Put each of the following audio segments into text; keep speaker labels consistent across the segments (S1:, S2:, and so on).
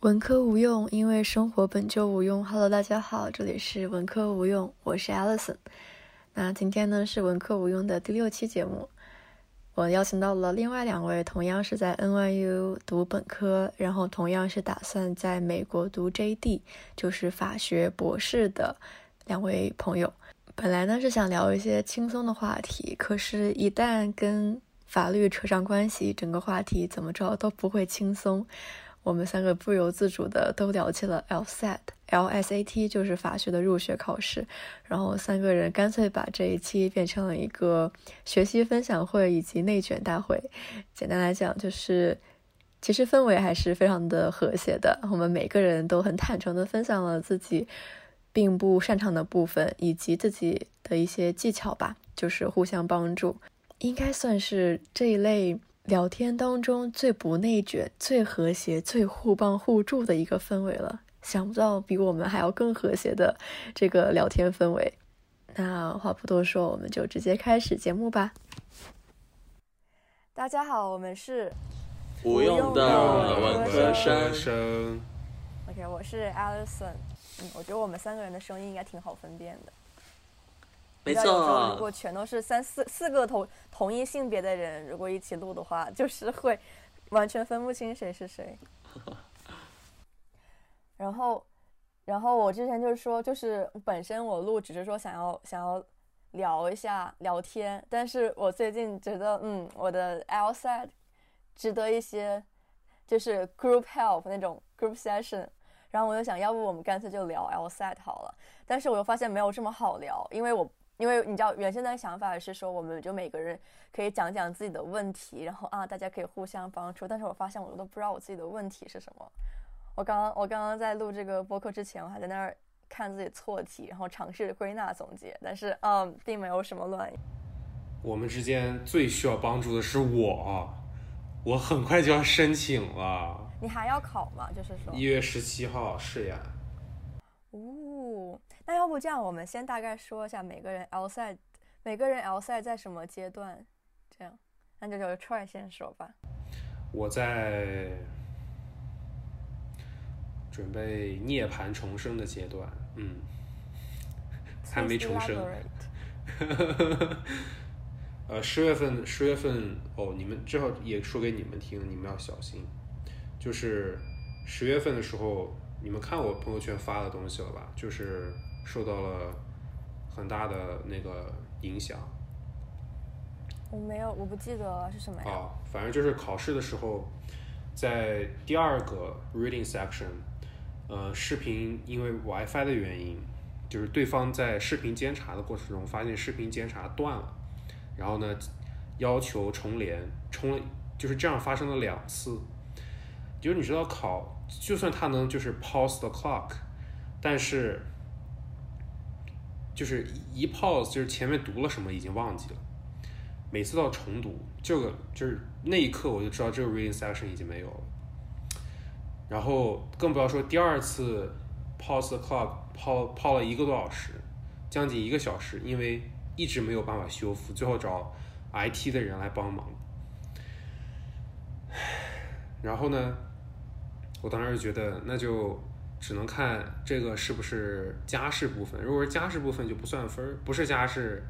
S1: 文科无用，因为生活本就无用。Hello，大家好，这里是文科无用，我是 Alison。那今天呢是文科无用的第六期节目，我邀请到了另外两位同样是在 NYU 读本科，然后同样是打算在美国读 JD，就是法学博士的两位朋友。本来呢是想聊一些轻松的话题，可是，一旦跟法律扯上关系，整个话题怎么着都不会轻松。我们三个不由自主的都聊起了 LSAT，LSAT 就是法学的入学考试。然后三个人干脆把这一期变成了一个学习分享会以及内卷大会。简单来讲，就是其实氛围还是非常的和谐的。我们每个人都很坦诚的分享了自己并不擅长的部分以及自己的一些技巧吧，就是互相帮助，应该算是这一类。聊天当中最不内卷、最和谐、最互帮互助的一个氛围了，想不到比我们还要更和谐的这个聊天氛围。那话不多说，我们就直接开始节目吧。大家好，我们是
S2: 不用的文科生。
S1: OK，我是 Alison。嗯，我觉得我们三个人的声音应该挺好分辨的。
S2: 没错，
S1: 如果全都是三四四个同同一性别的人，如果一起录的话，就是会完全分不清谁是谁。然后，然后我之前就是说，就是本身我录只是说想要想要聊一下聊天，但是我最近觉得，嗯，我的 L side 值得一些，就是 group help 那种 group session。然后我就想要不我们干脆就聊 L side 好了，但是我又发现没有这么好聊，因为我。因为你知道，原先的想法是说，我们就每个人可以讲讲自己的问题，然后啊，大家可以互相帮助。但是我发现，我都不知道我自己的问题是什么。我刚刚，我刚刚在录这个播客之前，我还在那儿看自己错题，然后尝试归纳总结，但是嗯，并没有什么乱。
S3: 我们之间最需要帮助的是我，我很快就要申请了。
S1: 你还要考吗？就是说
S3: 一月十七号试验。
S1: 哦。那要不这样，我们先大概说一下每个人 L 赛，每个人 L 赛在什么阶段？这样，那就由 Troy 先说吧。
S3: 我在准备涅槃重生的阶段，嗯，还没重生。呃，十月份，十月份哦，你们正好也说给你们听，你们要小心。就是十月份的时候，你们看我朋友圈发的东西了吧？就是。受到了很大的那个影响。
S1: 我没有，我不记得是什么呀？
S3: 啊，反正就是考试的时候，在第二个 reading section，呃，视频因为 WiFi 的原因，就是对方在视频监察的过程中发现视频监察断了，然后呢，要求重连，重了就是这样发生了两次。就是你知道考，就算他能就是 pause the clock，但是。就是一 pause，就是前面读了什么已经忘记了。每次到重读，这个就是那一刻我就知道这个 reading section 已经没有了。然后更不要说第二次 pause the clock，抛抛了一个多小时，将近一个小时，因为一直没有办法修复，最后找 IT 的人来帮忙。然后呢，我当时就觉得那就。只能看这个是不是家事部分，如果是家事部分就不算分儿，不是家事，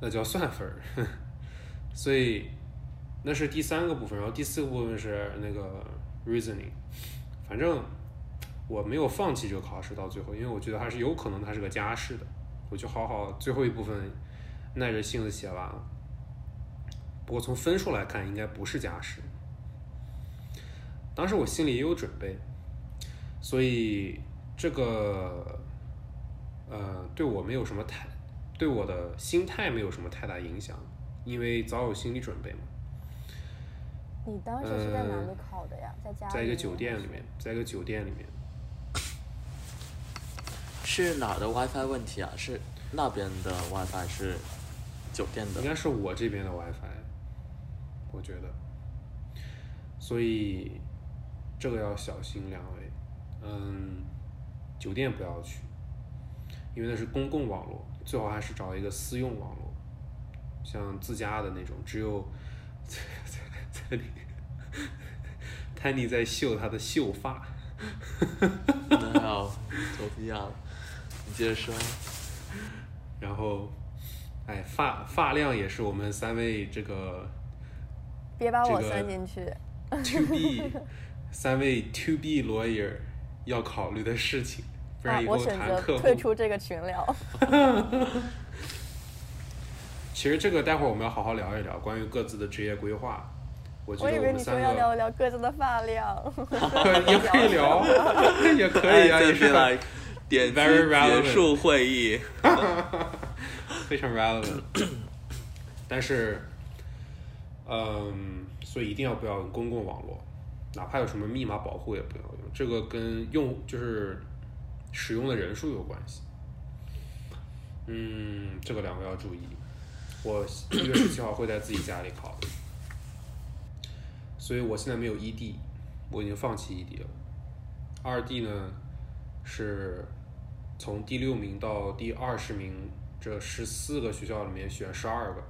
S3: 那叫算分儿。所以那是第三个部分，然后第四个部分是那个 reasoning。反正我没有放弃这个考试到最后，因为我觉得还是有可能它是个家事的，我就好好最后一部分耐着性子写完了。不过从分数来看，应该不是家事。当时我心里也有准备。所以这个，呃，对我没有什么太，对我的心态没有什么太大影响，因为早有心理准备嘛。
S1: 你当时是在哪里考的呀？在家？
S3: 在一个酒店里面，在一个酒店里面。
S2: 是哪的 WiFi 问题啊？是那边的 WiFi 是酒店的？
S3: 应该是我这边的 WiFi，我觉得。所以这个要小心两位。嗯，酒店不要去，因为那是公共网络，最好还是找一个私用网络，像自家的那种，只有 在在在秀他的秀发。
S2: 那还有头皮痒，你接着说。
S3: 然后，哎，发发量也是我们三位这个
S4: 别把我
S3: 这个
S4: 算进去。
S3: to be 三位 to be lawyer 要考虑的事情，不
S4: 啊
S3: 然以，后
S4: 我选择
S3: 谈客户。
S4: 退出这个群聊。
S3: 其实这个待会儿我们要好好聊一聊关于各自的职业规划。我
S4: 以为你说要
S3: 聊一
S4: 聊聊各自的发量。
S3: 也可以聊，也可以啊，
S2: 哎
S3: 也是
S2: 来点击
S3: Very relevant
S2: 结束会议。
S3: 非常 relevant。但是，嗯，所以一定要不要用公共网络，哪怕有什么密码保护也不要用，这个跟用就是使用的人数有关系。嗯，这个两个要注意。我一月十七号会在自己家里考，所以我现在没有 ED，我已经放弃 ED 了。二 D 呢是从第六名到第二十名这十四个学校里面选十二个，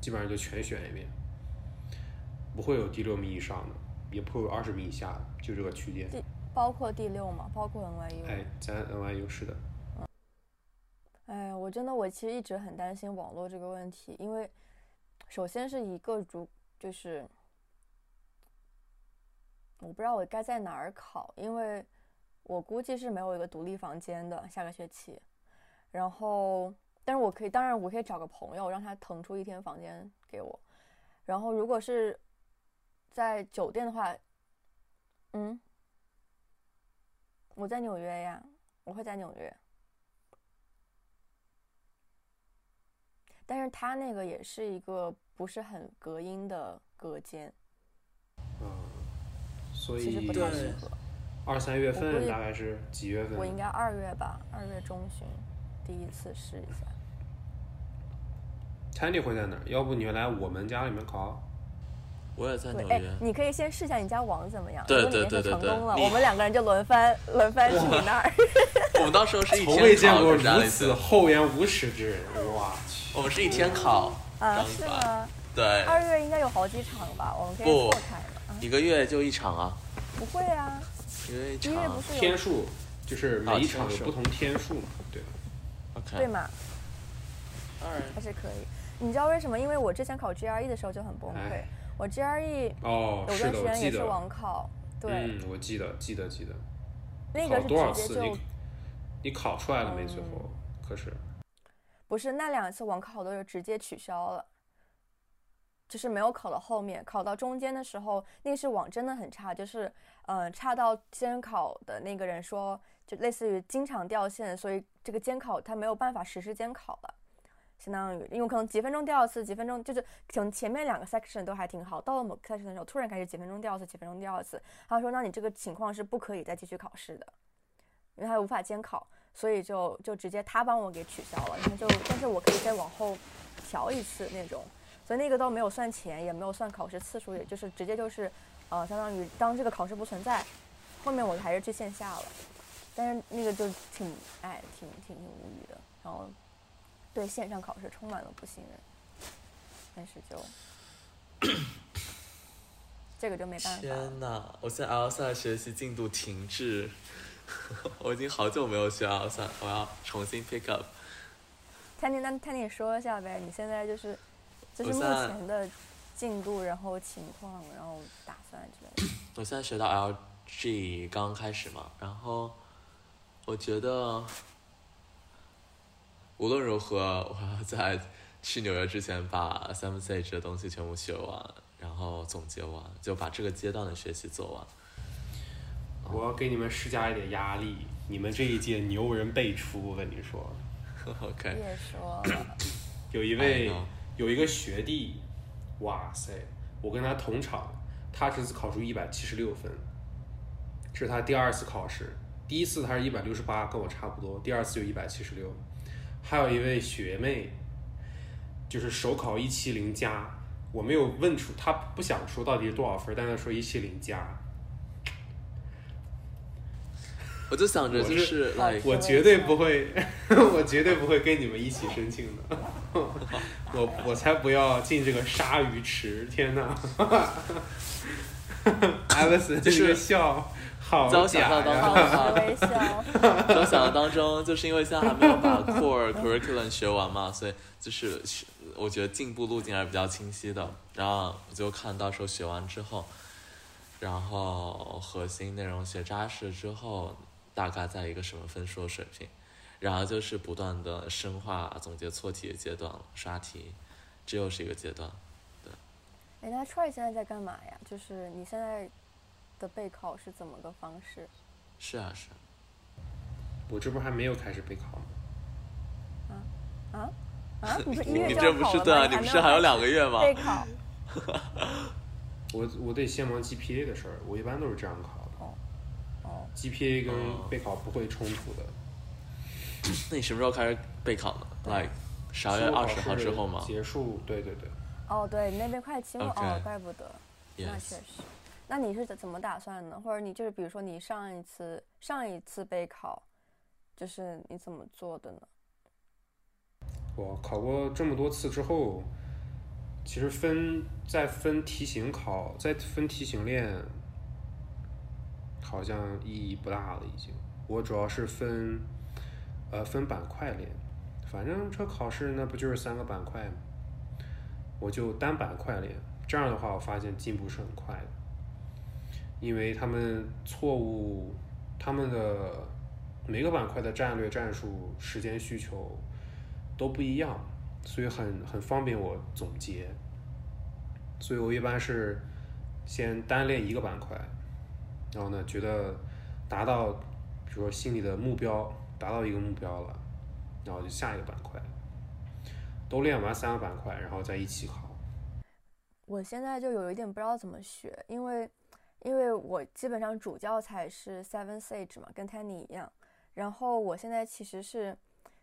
S3: 基本上就全选一遍，不会有第六名以上的，也不会有二十名以下，就这个区间。
S4: 第包括第六嘛，包括 NYU。
S3: 哎，咱 NYU 是的，
S4: 哎，我真的我其实一直很担心网络这个问题，因为首先是一个主就是我不知道我该在哪儿考，因为我估计是没有一个独立房间的下个学期，然后但是我可以，当然我可以找个朋友让他腾出一天房间给我，然后如果是在酒店的话，嗯，我在纽约呀，我会在纽约。但是它那个也是一个不是很隔音的隔间，
S3: 嗯，所
S4: 其实
S3: 以
S4: 不太适合。
S3: 二三月份大概是几月份？
S4: 我应该二月吧，二月中旬第一次试一下。
S3: Tandy 会在哪儿？要不你来我们家里面考？
S2: 我也在纽约，，
S4: 你可以先试一下你家网怎么样。
S2: 对
S4: 如果你也是
S2: 对对对对
S4: 成功了，我们两个人就轮番 轮番去你那儿。
S2: 我们到时候是一
S3: 从未，见过如此厚颜无耻之人，我去！
S2: 我们是一天考，
S4: 啊，是吗？
S2: 对，
S4: 二月应该有好几场吧，我们可以错开
S2: 一个月就一场啊，
S4: 不会啊，
S2: 一个月一
S4: 一
S2: 场啊
S4: 月不是有
S3: 天数就是每一场有不同天数嘛，对
S4: 对嘛？
S2: 二
S4: 还是可以。你知道为什么？因为我之前考 GRE 的时候就很崩溃
S3: 哎。
S4: 我 GRE
S3: 哦，
S4: 有
S3: 的，
S4: 段时间也是。网考，对，
S3: 嗯，我记得，记得，记得。
S4: 那个是
S3: 考多少
S4: 直接
S3: 次？你
S4: 就
S3: 你考出来了没？最后
S4: 嗯
S3: 可是
S4: 不是那两次网考都是直接取消了，就是没有考到后面，考到中间的时候，那是网真的很差，就是嗯、呃差到监考的那个人说，就类似于经常掉线，所以这个监考他没有办法实施监考了。相当于，因为可能几分钟掉一次，几分钟就是可能前面两个 section 都还挺好，到了某个 section 的时候，突然开始几分钟掉一次，几分钟掉一次。他说，那你这个情况是不可以再继续考试的，因为他无法监考，所以就就直接他帮我给取消了。然后就，但是我可以再往后调一次那种，所以那个倒没有算钱，也没有算考试次数，也就是直接就是，呃，相当于当这个考试不存在，后面我还是去线下了，但是那个就挺哎挺挺挺无语的，然后对线上考试充满了不信任，但是就这个就没办法。
S2: 天呐，我现在 L 三学习进度停滞，我已经好久没有学 L 三，我要重新 pick up。
S4: 泰尼，那泰尼说一下呗，你现在就是就是目前的进度，然后情况，然后打算之类的。
S2: 我现在学到 LG 刚开始嘛，然后我觉得无论如何，我要在去纽约之前把 Seven Sage 的东西全部学完，然后总结完，就把这个阶段的学习做完。
S3: 我要给你们施加一点压力，你们这一届牛人辈出，我跟你说，
S2: OK，
S4: 别说了，
S3: 有一位有一个学弟，哇塞，我跟他同场，他这次考出一百七十六分，这是他第二次考试，第一次他是一百六十八，跟我差不多，第二次就一百七十六。还有一位学妹，就是首考一七零加，我没有问出，她不想说到底是多少分，但她说一七零加，
S2: 我就想着就
S3: 我
S2: 是
S3: 我绝对不会，我绝对不会跟你们一起申请的，我我才不要进这个鲨鱼池！天哪，艾文森
S2: 就是
S3: 这个笑好
S2: 在我想
S3: 假
S2: 象当
S3: 呀！
S2: 中
S4: 保持微笑。
S2: 在我想象当中，就是因为现在还没有把 core curriculum 学完嘛，所以就是学我觉得进步路径还是比较清晰的。然后我就看到时候学完之后，然后核心内容学扎实之后，大概在一个什么分数的水平，然后就是不断的深化总结错题的阶段了，刷题，这又是一个阶段。
S4: 哎，那 Troy 现在在干嘛呀？就是你现在的备考是怎么个方式？
S2: 是啊，是啊。
S3: 我这不还没有开始备考吗？
S4: 啊？啊？你不是一
S2: 你
S4: 月就
S2: 你这不
S4: 要考了吗？
S2: 是对啊？你不是还有两个月吗？
S4: 备考？
S3: 我我得先忙 GPA 的事儿，我一般都是这样考的。
S4: 哦哦
S3: ，GPA 跟
S2: 哦
S3: 备考不会冲突的。
S2: 那你什么时候开始备考呢？like 十二月二十号之后吗
S3: 结束，对对对。
S4: 哦，对，你那边快期末哦，怪不得。那。确实。那你是怎怎么打算呢？或者你就是比如说你上一次上一次备考，就是你怎么做的呢？
S3: 我考过这么多次之后，其实分再分题型考，再分题型练，好像意义不大了。已经，我主要是分，呃，分板块练。反正这考试那不就是三个板块吗？我就单板块练。这样的话，我发现进步是很快的，因为他们错误，他们的每个板块的战略、战术、时间需求。都不一样，所以很很方便我总结。所以我一般是先单练一个板块，然后呢，觉得达到，比如说心里的目标达到一个目标了，然后就下一个板块，都练完三个板块，然后再一起考。
S4: 我现在就有一点不知道怎么学，因为因为我基本上主教材是 Seven Sage 嘛，跟 Tanny 一样。然后我现在其实是。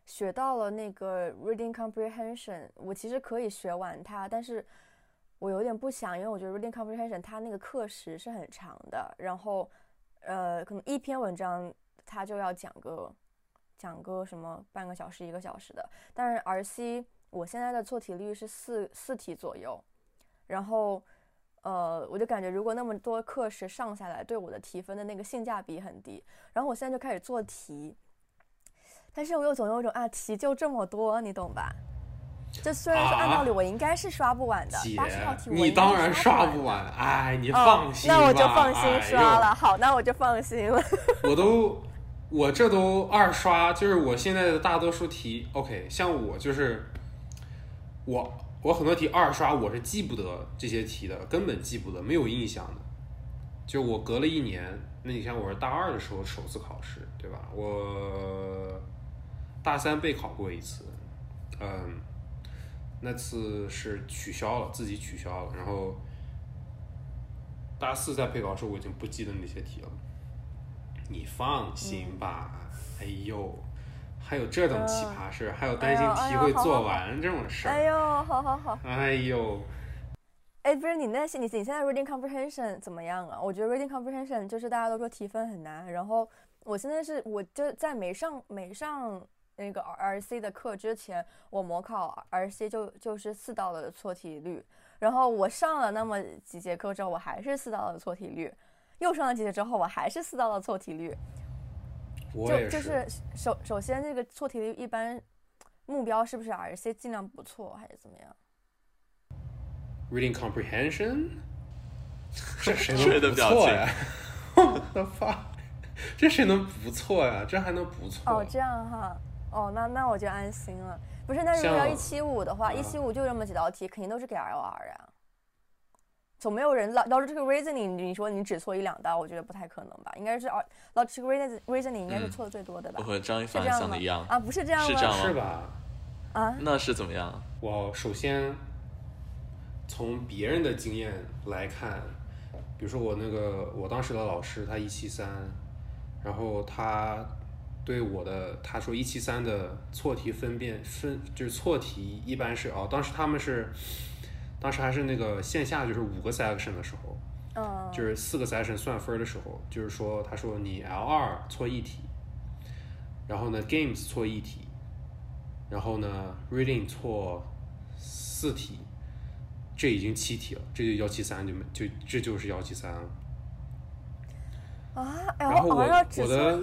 S4: 学到了那个 reading comprehension，我其实可以学完它，但是我有点不想，因为我觉得 reading comprehension 它那个课时是很长的，然后呃，可能一篇文章它就要讲个讲个什么半个小时一个小时的，但是 RC 我现在的错题率是四四题左右，然后呃，我就感觉如果那么多课时上下来，对我的提分的那个性价比很低，然后我现在就开始做题。但是我又总有一种啊，题就这么多，你懂吧？就虽然说按道理我应该是刷不完的，
S3: 姐
S4: 八十道题我
S3: 你
S4: 应该
S3: 当然
S4: 刷
S3: 刷
S4: 不完
S3: 哎，你
S4: 哦
S3: 放心吧。
S4: 那我就放心刷了。
S3: 哎
S4: 好，那我就放心了。
S3: 我都，我这都二刷，就是我现在的大多数题，OK，像我就是，我我很多题二刷，我是记不得这些题的，根本记不得，没有印象的。就我隔了一年，那你像我是大二的时候首次考试，对吧？我大三备考过一次，嗯，那次是取消了，自己取消了，然后大四在备考时候我已经不记得那些题了。你放心吧，哎呦，还有这种奇葩事，还有担心题会做完这种事儿，
S4: 哎呦，好好好。
S3: 哎呦，
S4: 哎，不是你那些你你现在 reading comprehension 怎么样啊？我觉得 reading comprehension 就是大家都说提分很难，然后我现在是我就在没上没上那个 RC 的课之前，我模考 RC 就就是四道的错题率，然后我上了那么几节课之后，我还是四道的错题率，又上了几节之后，我还是四道的错题率。
S3: 我也
S4: 就就是首首先这个错题率一般目标是不是 RC 尽量不错还是怎么样
S3: ？reading comprehension，这谁 能不错呀？我的发，这谁能不错呀？这还能不错？
S4: 哦，这样哈，哦，那那我就安心了。不是，那如果要
S3: 像
S4: 一七五的话，
S3: 啊
S4: 一七五就这么几道题，肯定都是给 LR 呀。总没有人 logical reasoning，你说你只错一两道，我觉得不太可能吧？应该是 logical reasoning reasoning 应该是
S2: 嗯
S4: 错的最多的吧？
S2: 我和张一凡想的一样？
S4: 啊，不是这样吗？
S2: 是这样吗
S3: 是吧？
S4: 啊，
S2: 那是怎么样？
S3: 我首先从别人的经验来看，比如说我那个我当时的老师他一七三，然后他对我的他说一七三的错题分辨分就是错题一般是哦，当时他们是当时还是那个线下就是五个 section 的时候，
S4: 嗯，
S3: 就是四个 section 算分的时候，就是说他说你 L 二错一题，然后呢 games 错一题，然后呢 reading 错四题，这已经七题了，这就幺七三就没就这就是幺七三了。
S4: 啊
S3: 然后我我的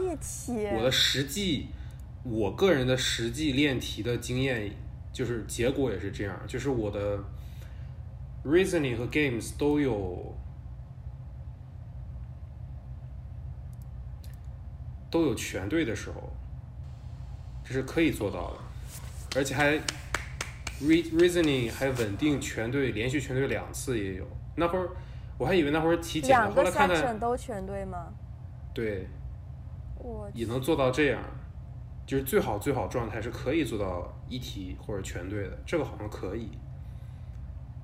S3: 我的实际，我个人的实际练题的经验，就是结果也是这样，就是我的 reasoning 和 games 都有都有全对的时候，这是可以做到的，而且还 re reasoning 还稳定全对，连续全对两次也有。那会儿我还以为那会儿题简单，
S4: 两个
S3: 后来看看，
S4: 都全对吗？
S3: 对，
S4: 我
S3: 也能做到这样，就是最好最好状态是可以做到一题或者全对的，这个好像可以。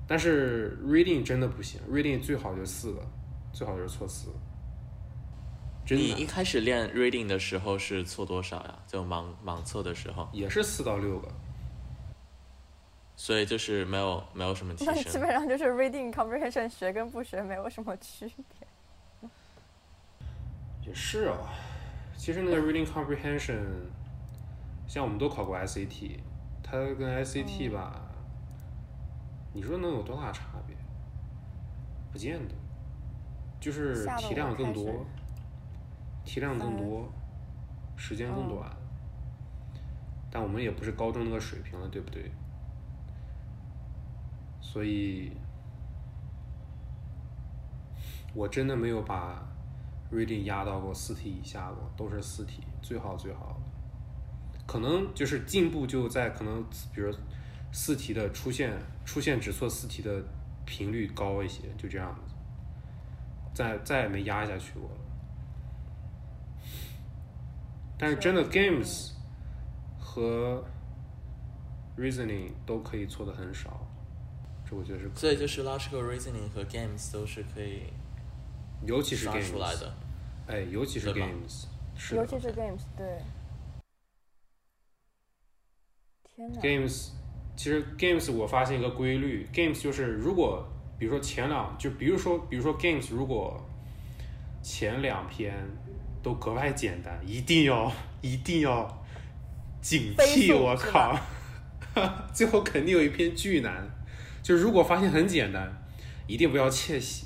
S3: 但是 reading 真的不行，reading 最好就四个，最好就是错四个。真
S2: 你一开始练 reading 的时候是错多少呀？就盲盲测的时候，
S3: 也是四到六个，
S2: 所以就是没有没有什么提
S4: 那基。本上就是 reading comprehension 学跟不学没有什么区别。
S3: 也是啊。其实那个 reading comprehension，像我们都考过 SAT，它跟 SAT 吧，你说能有多大差别？不见得，就是
S4: 吓得
S3: 题
S4: 我开始
S3: 量更多，题量更
S4: 翻
S3: 多，时间更
S4: 嗯
S3: 短。但我们也不是高中那个水平了，对不对？所以，我真的没有把 reading 压到过四题以下过，都是四题，最好最好的。可能就是进步就在可能，比如四题的出现出现只错四题的频率高一些，就这样子。再再也没压下去过了。但是真的 games 和 reasoning 都可以错的很少，这我觉得是可以，
S2: 所以就是 logical reasoning 和 games 都是可以
S3: 尤其是 games
S2: 出来的。
S3: 哎，尤其是 games，是
S4: 尤其是 games，对。天哪
S3: games，其实 games 我发现一个规律，games 就是如果比如说前两，就比如说比如说 games 如果前两篇都格外简单，一定要一定要警惕，我靠 最后肯定有一篇巨难。就如果发现很简单，一定不要窃喜，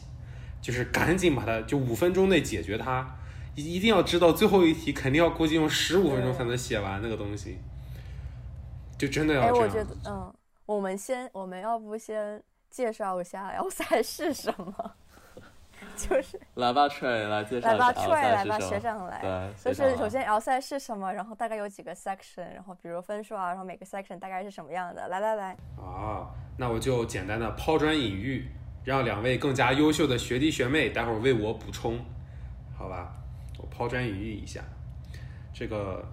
S3: 就是赶紧把它就五分钟内解决它。一一定要知道最后一题肯定要估计用十五分钟才能写完那个东西，就真的要
S4: 哎，
S3: 这样。
S4: 我觉得，嗯，我们先，我们要不先介绍一下 L 赛是什么？就是
S2: 来吧，Trey 来介绍
S4: 来吧
S2: 一下
S4: L，Troy 来吧？学长来。
S2: 对，
S4: 就是首先 L 赛是什么，然后大概有几个 section，然后比如分数啊，然后每个 section 大概是什么样的。来来来，
S3: 啊，那我就简单的抛砖引玉，让两位更加优秀的学弟学妹待会儿为我补充，好吧？我抛砖引玉一下，这个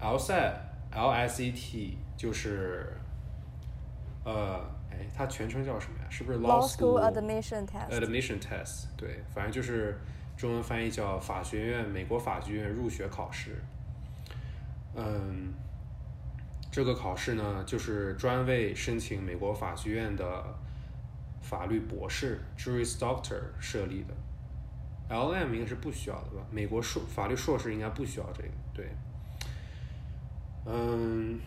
S3: LSAT LSAT 就是，呃，哎，它全称叫什么呀？是不是
S4: Law
S3: School
S4: Admission Test。
S3: Admission Test，对，反正就是中文翻译叫法学院美国法学院入学考试。嗯，这个考试呢，就是专为申请美国法学院的法律博士 （Juris Doctor） 设立的。LM 应该是不需要的吧？美国硕法律硕士应该不需要这个，对。嗯，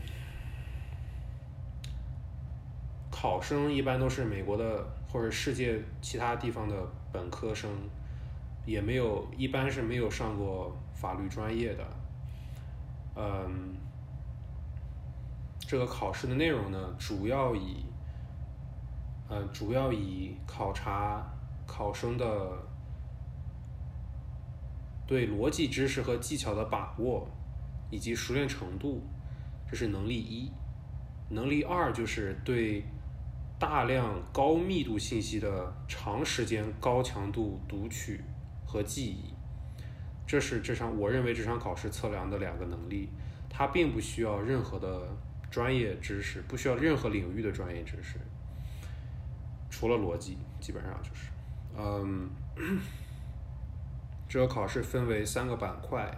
S3: 考生一般都是美国的或者世界其他地方的本科生，也没有一般是没有上过法律专业的。嗯，这个考试的内容呢，主要以呃主要以考察考生的对逻辑知识和技巧的把握以及熟练程度，这是能力一。能力二就是对大量高密度信息的长时间高强度读取和记忆，这是这场我认为这场考试测量的两个能力，它并不需要任何的专业知识，不需要任何领域的专业知识，除了逻辑，基本上就是，嗯，这个考试分为三个板块，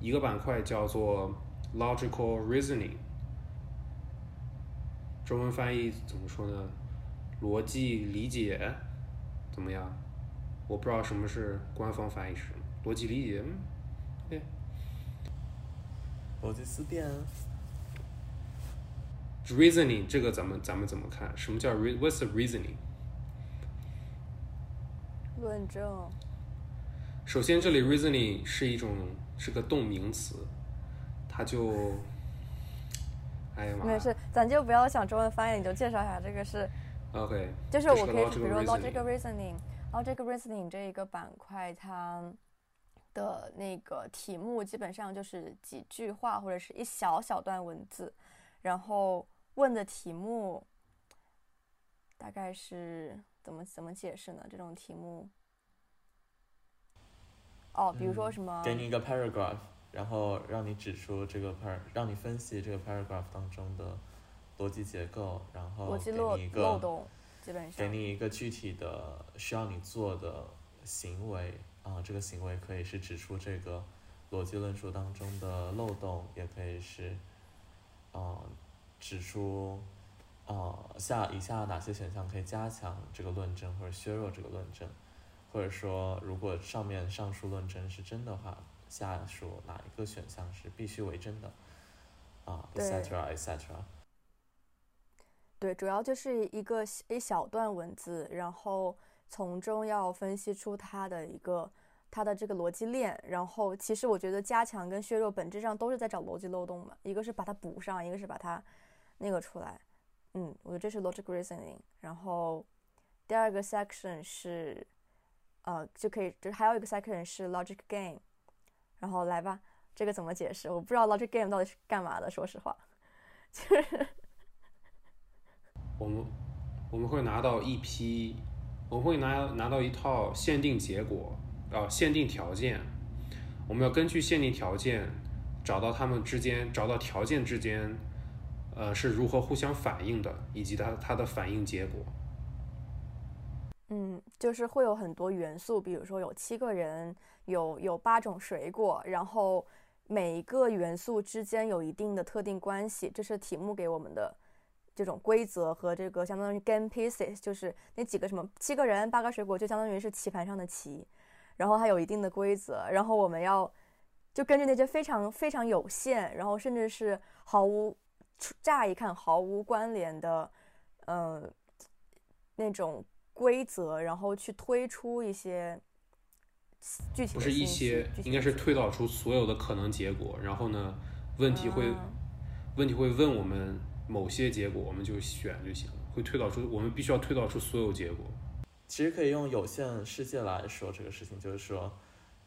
S3: 一个板块叫做 logical reasoning。中文翻译怎么说呢？逻辑理解怎么样？我不知道什么是官方翻译是什么。逻辑理解，
S2: 逻辑思辨
S3: ，reasoning 这个咱们咱们怎么看？什么叫 re what's the reasoning？
S4: 论证。
S3: 首先，这里 reasoning 是一种是个动名词，它就，哎呀妈，
S4: 没事，咱就不要想中文翻译，你就介绍一下这个是
S3: OK，
S4: 就是我可以，比如说 logical
S3: reasoning
S4: reasoning，logical reasoning 这一个板块，它的那个题目基本上就是几句话或者是一小小段文字，然后问的题目大概是怎么怎么解释呢？这种题目，哦，比如说什么，
S2: 给你一个 paragraph，然后让你指出这个 par，让你分析这个 paragraph 当中的逻辑结构，然后给你一个
S4: 漏洞，基本上。
S2: 给你一个具体的需要你做的行为啊，这个行为可以是指出这个逻辑论述当中的漏洞，也可以是啊指出啊下以下哪些选项可以加强这个论证或者削弱这个论证，或者说如果上面上述论证是真的话，下述哪一个选项是必须为真的啊
S4: 对
S2: ，etc etc。
S4: 对，主要就是一个一小段文字，然后从中要分析出它的一个它的这个逻辑链。然后其实我觉得加强跟削弱本质上都是在找逻辑漏洞嘛，一个是把它补上，一个是把它那个出来。嗯，我觉得这是 logic reasoning。然后第二个 section 是呃就可以，就是还有一个 section 是 logic game。然后来吧，这个怎么解释？我不知道 logic game 到底是干嘛的，说实话，就是。
S3: 我们我们会拿到一批，我们会拿拿到一套限定结果，啊，限定条件，我们要根据限定条件找到它们之间，找到条件之间，呃，是如何互相反应的，以及它它的反应结果。
S4: 嗯，就是会有很多元素，比如说有七个人，有有八种水果，然后每一个元素之间有一定的特定关系，这是题目给我们的这种规则和这个相当于 game pieces，就是那几个什么七个人八个水果，就相当于是棋盘上的棋，然后它有一定的规则，然后我们要就根据那些非常非常有限，然后甚至是毫无乍一看毫无关联的，嗯、那种。规则，然后去推出一些具体的
S3: 不是一些，应该是推导出所有的可能结果，然后呢，问题会、
S4: 啊
S3: 问题会问我们某些结果，我们就选就行了，会推导出我们必须要推导出所有结果。
S2: 其实可以用有限世界来说这个事情，就是说，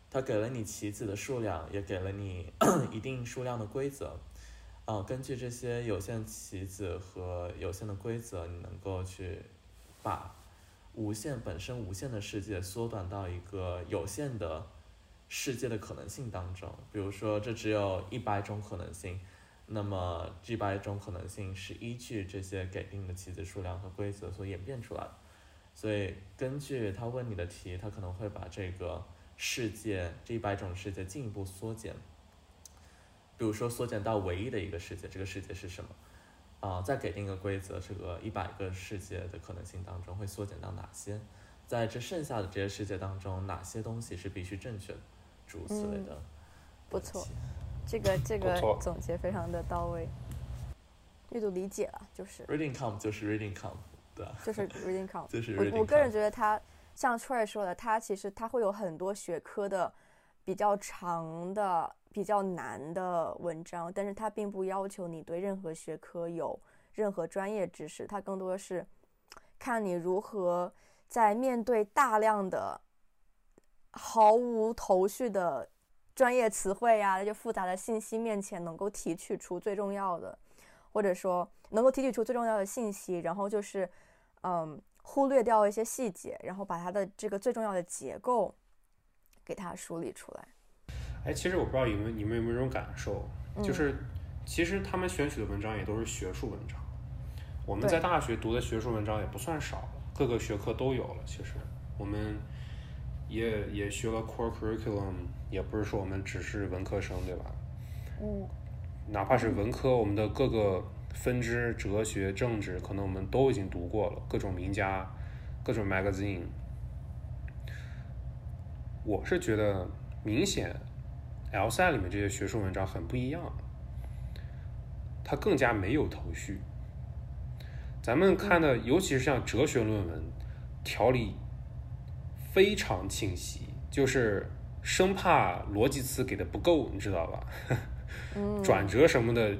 S2: 它给了你棋子的数量，也给了你 一定数量的规则，啊、根据这些有限棋子和有限的规则，你能够去把无限本身无限的世界缩短到一个有限的世界的可能性当中。比如说，这只有一百种可能性，那么这百种可能性是依据这些给定的棋子数量和规则所演变出来的。所以，根据他问你的题，他可能会把这个世界这一百种世界进一步缩减。比如说，缩减到唯一的一个世界，这个世界是什么？啊、再给定一个规则，这个一百个世界的可能性当中会缩减到哪些？在这剩下的这些世界当中，哪些东西是必须正确的？诸如此类的、
S4: 嗯不错。这个 这个总结非常的到位，阅读理解了，就是
S2: Reading comp 就是 reading comp，对吧？
S4: 就是 reading count。
S2: 就是
S4: 我
S2: reading
S4: 我个人觉得它像 Troy 说的，它其实它会有很多学科的比较长的、比较难的文章，但是它并不要求你对任何学科有任何专业知识，它更多的是看你如何在面对大量的毫无头绪的专业词汇呀、那些复杂的信息面前，能够提取出最重要的，或者说能够提取出最重要的信息，然后就是，嗯，忽略掉一些细节，然后把它的这个最重要的结构给它梳理出来。
S3: 哎，其实我不知道你们你们有没有这种感受，
S4: 嗯
S3: 就是其实他们选取的文章也都是学术文章。我们在大学读的学术文章也不算少了，各个学科都有了。其实我们也也学了 core curriculum，也不是说我们只是文科生，对吧？
S4: 嗯，
S3: 哪怕是文科，我们的各个分支，哲学、政治，可能我们都已经读过了，各种名家，各种 magazine。我是觉得明显，L 赛里面这些学术文章很不一样，它更加没有头绪，咱们看的，尤其是像哲学论文，条理非常清晰，就是生怕逻辑词给的不够，你知道吧？转折什么的，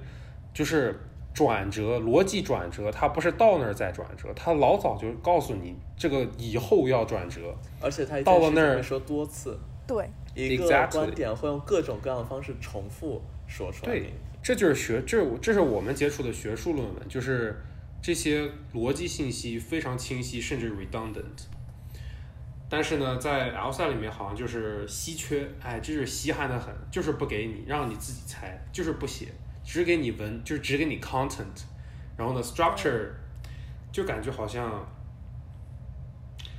S3: 就是转折，逻辑转折，它不是到那儿再转折，它老早就告诉你这个以后要转折，
S2: 而且它
S3: 到了那儿
S2: 说多次，
S4: 对，
S2: 一个观点会用各种各样的方式重复说出来
S3: 对。，这就是学，这这是我们接触的学术论文，就是这些逻辑信息非常清晰，甚至 redundant。但是呢，在 L 赛里面好像就是稀缺，哎，这就是稀罕的很，就是不给你，让你自己猜，就是不写，只给你文，就是只给你 content，然后呢 structure 就感觉好像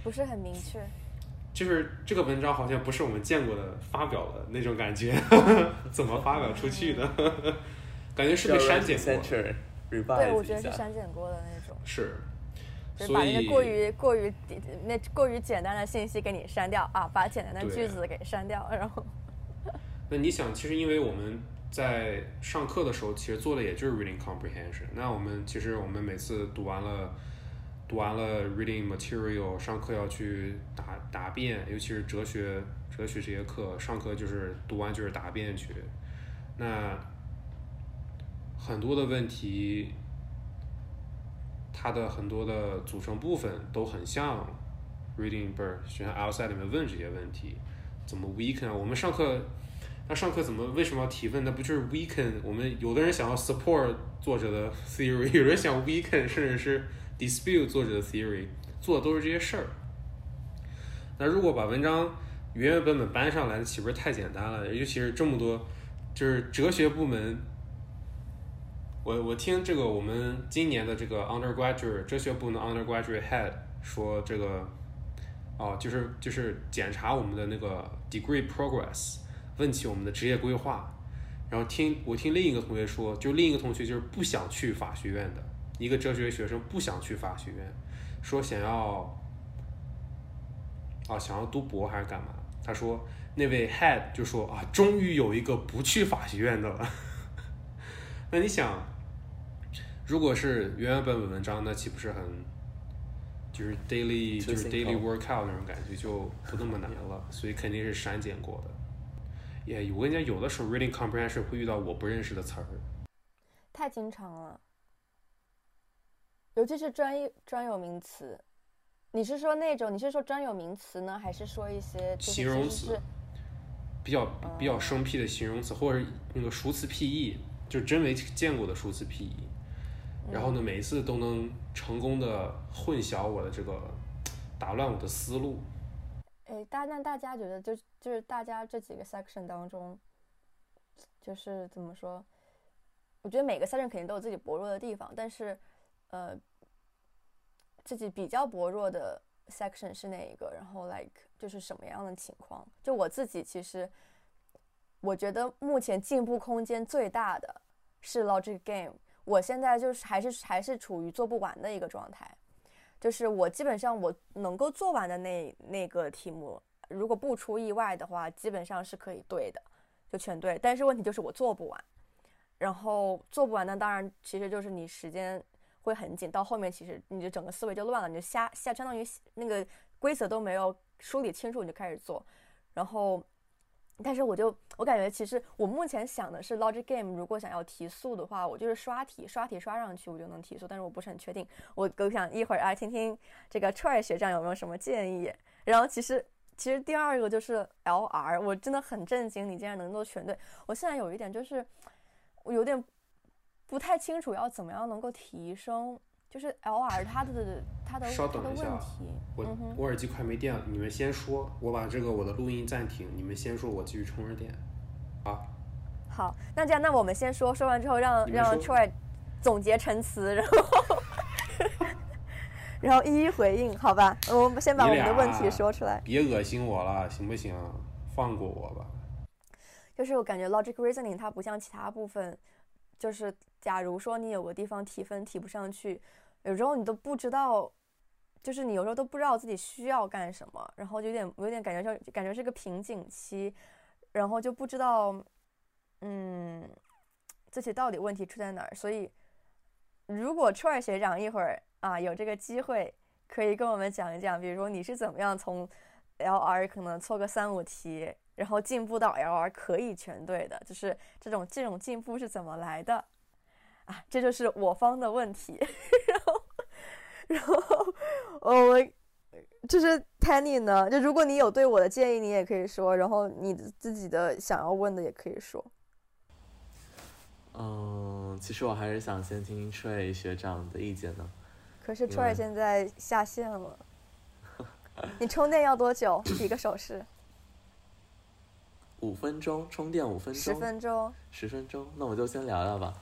S4: 不是很明确。
S3: 就是这个文章好像不是我们见过的发表的那种感觉，怎么发表出去的？感觉是被删减过
S4: 对，我觉得。是删减过的那种，
S3: 是，
S4: 就是把那些过于过于那过于简单的信息给你删掉啊，把简单的句子给删掉，然后
S3: 那你想，其实因为我们在上课的时候，其实做的也就是 reading comprehension。那我们其实我们每次读完了读完了 reading material，上课要去答答辩，尤其是哲学哲学这些课，上课就是读完就是答辩去。那很多的问题，它的很多的组成部分都很像 reading 不是学校 outside 里面问这些问题，怎么 weaken 啊？我们上课，那上课怎么为什么要提问？那不就是 weaken？我们有的人想要 support 作者的 theory，有人想 weaken，甚至是 dispute 作者的 theory，做的都是这些事儿。那如果把文章原原本本搬上来，岂不是太简单了？尤其是这么多，就是哲学部门。我我听这个我们今年的这个 undergraduate 哲学部的 undergraduate head 说这个，哦，就是就是检查我们的那个 degree progress，问起我们的职业规划，然后听我听另一个同学说，就另一个同学就是不想去法学院的一个哲学学生不想去法学院，说想要，啊想要读博还是干嘛？他说那位 head 就说啊，终于有一个不去法学院的了。那你想，如果是原原本本文章，那岂不是很，就是 daily 就是 daily workout 那种感觉就不那么难了，所以肯定是删减过的。也、我跟你讲，有的时候 reading comprehension 会遇到我不认识的词儿，
S4: 太经常了，尤其是专业专有名词。你是说那种？你是说专有名词呢，还是说一些就是
S3: 形容词比较比较生僻的形容词，或者那个熟词僻义，就是真没见过的熟词僻义。然后呢，每一次都能成功的混淆我的这个，打乱我的思路。
S4: 哎，大那大家觉得就就是大家这几个 section 当中，就是怎么说？我觉得每个 section 肯定都有自己薄弱的地方，但是呃，自己比较薄弱的 section 是哪一个？然后 like 就是什么样的情况？就我自己其实，我觉得目前进步空间最大的是 logic game。我现在就是还是还是处于做不完的一个状态。就是我基本上我能够做完的那那个题目，如果不出意外的话，基本上是可以对的，就全对。但是问题就是我做不完，然后做不完呢，当然其实就是你时间会很紧，到后面其实你的整个思维就乱了，你就瞎瞎，相当于那个规则都没有梳理清楚，你就开始做，然后。但是我就我感觉，其实我目前想的是，logic game 如果想要提速的话，我就是刷题，刷题刷上去我就能提速。但是我不是很确定，我我想一会儿啊，听听这个 try 学长有没有什么建议。然后其实其实第二个就是 LR，我真的很震惊，你竟然能够全对。我现在有一点就是我有点不太清楚要怎么样能够提升，就是 LR 它的它的
S3: 稍
S4: 它的问
S3: 等一下
S4: 题。
S3: 我我耳机快没电了，你们先说，我把这个我的录音暂停，你们先说，我继续充着电。
S4: 啊好，那这样，那我们先说，说完之后让让
S3: 说
S4: Troy 总结陈词，然后 然后一一回应，好吧？我们先把我们的问题说出来。
S3: 别恶心我了，行不行？放过我吧。
S4: 就是我感觉 logic reasoning 它不像其他部分，就是假如说你有个地方提分提不上去，有时候你都不知道，就是你有时候都不知道自己需要干什么，然后就有点有点感觉像感觉是个瓶颈期，然后就不知道，嗯，自己到底问题出在哪儿。所以如果初二学长一会儿啊有这个机会，可以跟我们讲一讲，比如说你是怎么样从 LR 可能错个三五题，然后进步到 LR 可以全对的，就是这种这种进步是怎么来的？啊，这就是我方的问题。然后，然后我们就是 Tanny 呢，就如果你有对我的建议，你也可以说，然后你自己的想要问的也可以说。
S2: 嗯，其实我还是想先听听 Trey 学长的意见呢。
S4: 可是 Trey 现在下线了。你充电要多久？比个手势。
S2: 五分钟，充电五分钟。
S4: 十分钟。
S2: 十分钟，那我就先聊聊吧。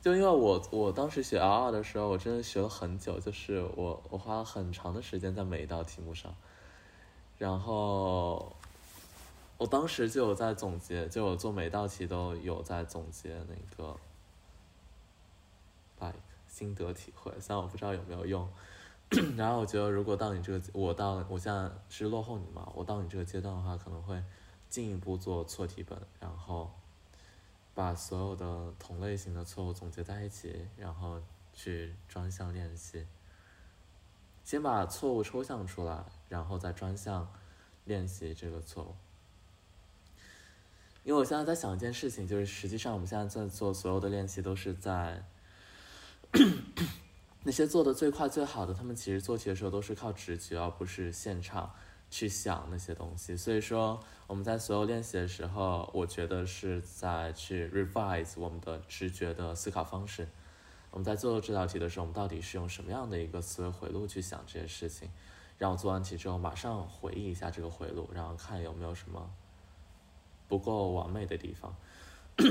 S2: 就因为我我当时学 L 二的时候，我真的学了很久，就是我我花了很长的时间在每一道题目上，然后我当时就有在总结，就我做每道题都有在总结那个把心得体会，虽然我不知道有没有用。然后我觉得，如果到你这个，我到我现在是落后你嘛，我到你这个阶段的话，可能会进一步做错题本，然后把所有的同类型的错误总结在一起，然后去专项练习。先把错误抽象出来，然后再专项练习这个错误。因为我现在在想一件事情，就是实际上我们现在在做所有的练习都是在。那些做的最快最好的，他们其实做题的时候都是靠直觉，而不是现场去想那些东西。所以说，我们在所有练习的时候，我觉得是在去 revise 我们的直觉的思考方式。我们在做这道题的时候，我们到底是用什么样的一个思维回路去想这些事情？然后做完题之后，马上回忆一下这个回路，然后看有没有什么不够完美的地方，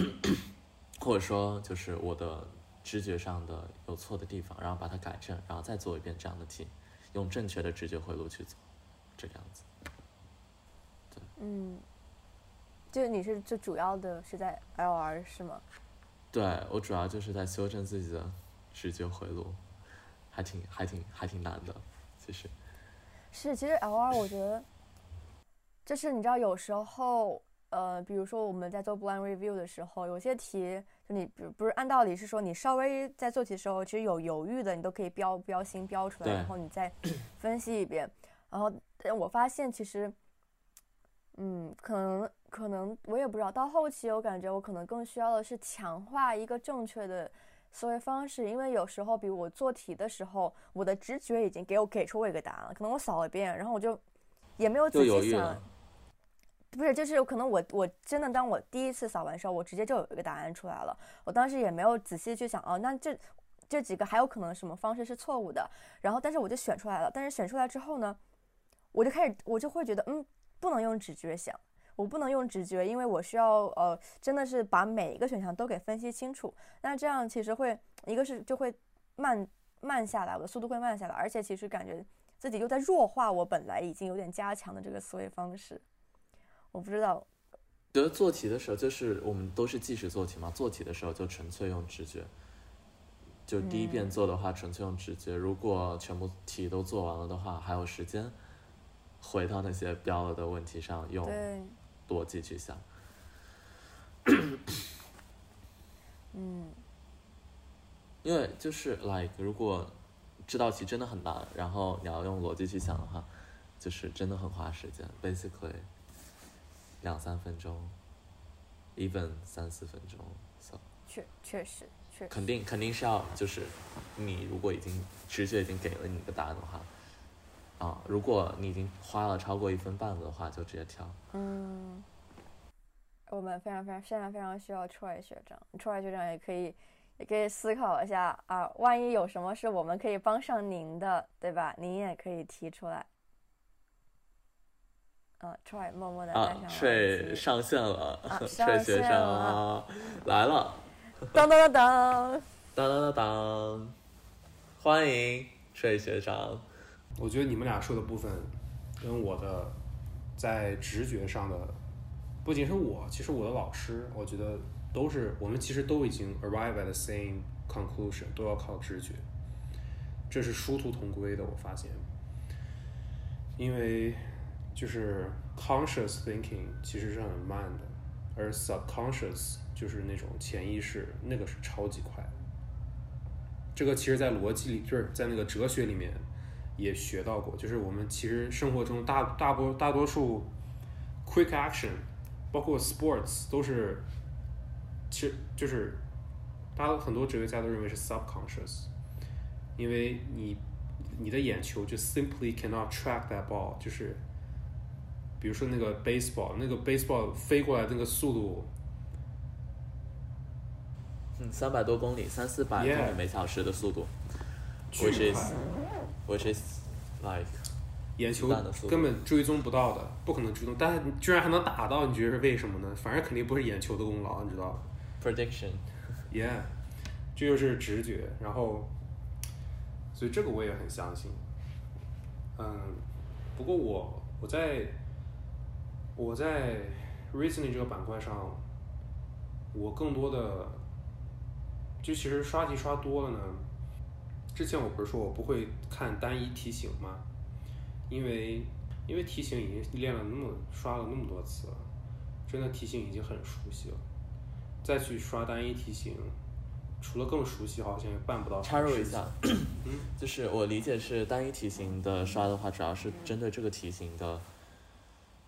S2: 或者说就是我的。直觉上的有错的地方，然后把它改正，然后再做一遍这样的题，用正确的直觉回路去做，这个样子。对。
S4: 嗯，就你是最主要的是在 LR 是吗？
S2: 对，我主要就是在修正自己的直觉回路，还挺还挺还挺难的，其实。
S4: 是，其实 LR 我觉得，就是你知道有时候。呃，比如说我们在做 blind review 的时候，有些题就你不不是按道理是说你稍微在做题的时候，其实有犹豫的，你都可以标标星标出来，然后你再分析一遍。然后我发现其实，嗯，可能可能我也不知道，到后期我感觉我可能更需要的是强化一个正确的思维方式，因为有时候比如我做题的时候，我的直觉已经给我给出我一个答案了，可能我扫一遍，然后我就也没有仔细想。不是，就是可能我我真的当我第一次扫完时候，我直接就有一个答案出来了。我当时也没有仔细去想，哦，那这这几个还有可能什么方式是错误的。然后，但是我就选出来了。但是选出来之后呢，我就开始我就会觉得，嗯，不能用直觉想，我不能用直觉，因为我需要呃，真的是把每一个选项都给分析清楚。那这样其实会一个是就会慢慢下来，我的速度会慢下来，而且其实感觉自己又在弱化我本来已经有点加强的这个思维方式。我不知道，
S2: 觉得做题的时候，就是我们都是计时做题嘛。做题的时候就纯粹用直觉，就第一遍做的话纯粹用直觉。如果全部题都做完了的话，还有时间回到那些标了的问题上，用逻辑去想。
S4: 嗯，
S2: 因为就是 like，如果这道题真的很难，然后你要用逻辑去想的话，就是真的很花时间。Basically。两三分钟，even 三四分钟，so
S4: 确确实确
S2: 肯定肯定是要就是你如果已经直觉已经给了你一个答案的话，啊，如果你已经花了超过一分半的话，就直接跳。
S4: 嗯，我们非常非常现在非常需要 Troy 学长，Troy 学长也可以也可以思考一下啊，万一有什么是我们可以帮上您的，对吧？您也可以提出来。啊，try 默默的带上了。
S2: 睡上线了，睡学长来了。
S4: 当当当当，
S2: 当当当当，欢迎睡学长。
S3: 我觉得你们俩说的部分，跟我的在直觉上的，不仅是我，其实我的老师，我觉得都是我们其实都已经 arrive at the same conclusion，都要靠直觉，这是殊途同归的。我发现，因为。就是 conscious thinking 其实是很慢的，而 subconscious 就是那种潜意识，那个是超级快。这个其实在逻辑里，就是在那个哲学里面也学到过，就是我们其实生活中大大多大多数 quick action，包括 sports 都是，其实就是大家很多哲学家都认为是 subconscious，因为你你的眼球就 simply cannot track that ball，就是比如说那个 baseball，那个 baseball 飞过来那个速度。
S2: 嗯，三百多公里，三四百公里每小时的速度
S3: 巨
S2: ，which
S3: 快
S2: is which is like
S3: 眼球根本追踪不到的，不可能追踪，但是你居然还能打到，你觉得是为什么呢？反正肯定不是眼球的功劳，你知道吧
S2: prediction。
S3: ？Yeah，这就是直觉，然后，所以这个我也很相信。嗯，不过我我在我在 reasoning 这个板块上，我更多的就其实刷题刷多了呢。之前我不是说我不会看单一题型吗？因为因为题型已经练了那么刷了那么多次了，真的题型已经很熟悉了，再去刷单一题型，除了更熟悉，好像也办不到
S2: 插。入一下，嗯就是我理解是单一题型的刷的话，主要是针对这个题型的，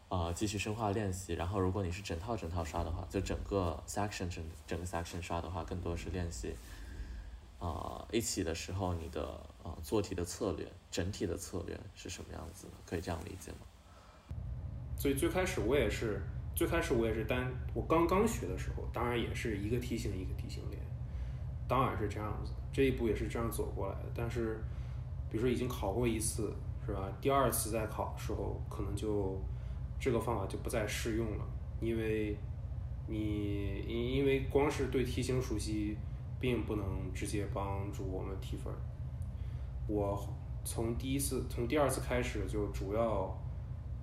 S2: 呃，继续深化练习。然后如果你是整套整套刷的话，就整个 section 整整个 section 刷的话，更多是练习，呃，一起的时候你的呃做题的策略，整体的策略是什么样子的？可以这样理解吗？
S3: 所以最开始我也是，最开始我也是单，我刚刚学的时候，当然也是一个题型一个题型练，当然是这样子，这一步也是这样走过来的。但是，比如说已经考过一次，是吧？第二次再考的时候，可能就这个方法就不再适用了，因为你因因为光是对题型熟悉，并不能直接帮助我们提分。我从第一次，从第二次开始就主要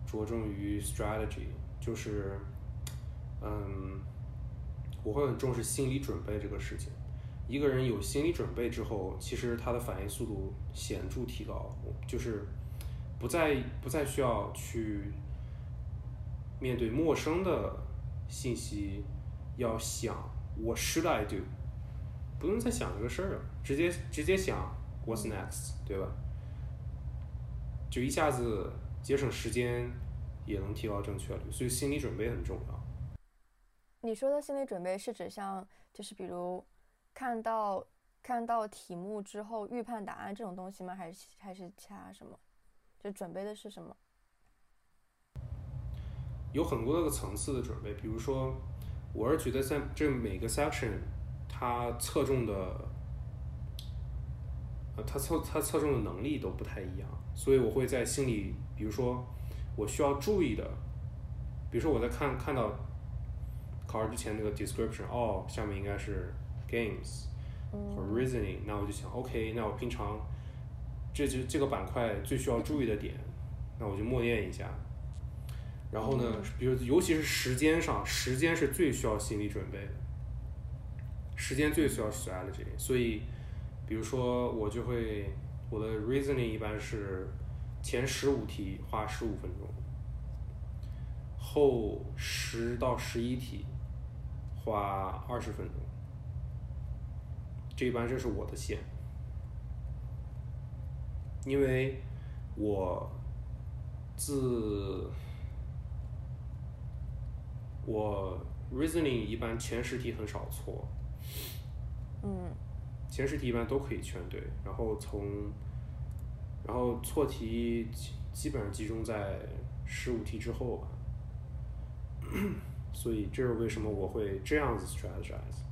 S3: 着重于 strategy，就是，嗯，我会很重视心理准备这个事情。一个人有心理准备之后，其实他的反应速度显著提高，就是不再不再需要去面对陌生的信息，要想 What should I do？不用再想这个事儿了，直接直接想 What's next，对吧？就一下子节省时间，也能提高正确率，所以心理准备很重要。
S4: 你说的心理准备是指像就是比如看到看到题目之后预判答案这种东西吗？还是还是其他什么？就准备的是什么？
S3: 有很多个层次的准备，比如说，我是觉得在这每个 section，它侧重的，呃，它侧它侧重的能力都不太一样，所以我会在心里，比如说我需要注意的，比如说我在看看到考试之前那个 description，哦，下面应该是 games 和 reasoning，那我就想，OK，那我平常这就这个板块最需要注意的点，那我就默念一下。然后呢，比如尤其是时间上，时间是最需要心理准备的，时间最需要 strategy。所以，比如说我就会我的 reasoning 一般是前十五题花十五分钟，后十到十一题花二十分钟，这一般这是我的线，因为我自我 reasoning 一般前十题很少错，
S4: 嗯
S3: 前十题一般都可以全对，然后从，然后错题基基本上集中在十五题之后吧，所以这是为什么我会这样子 strategize，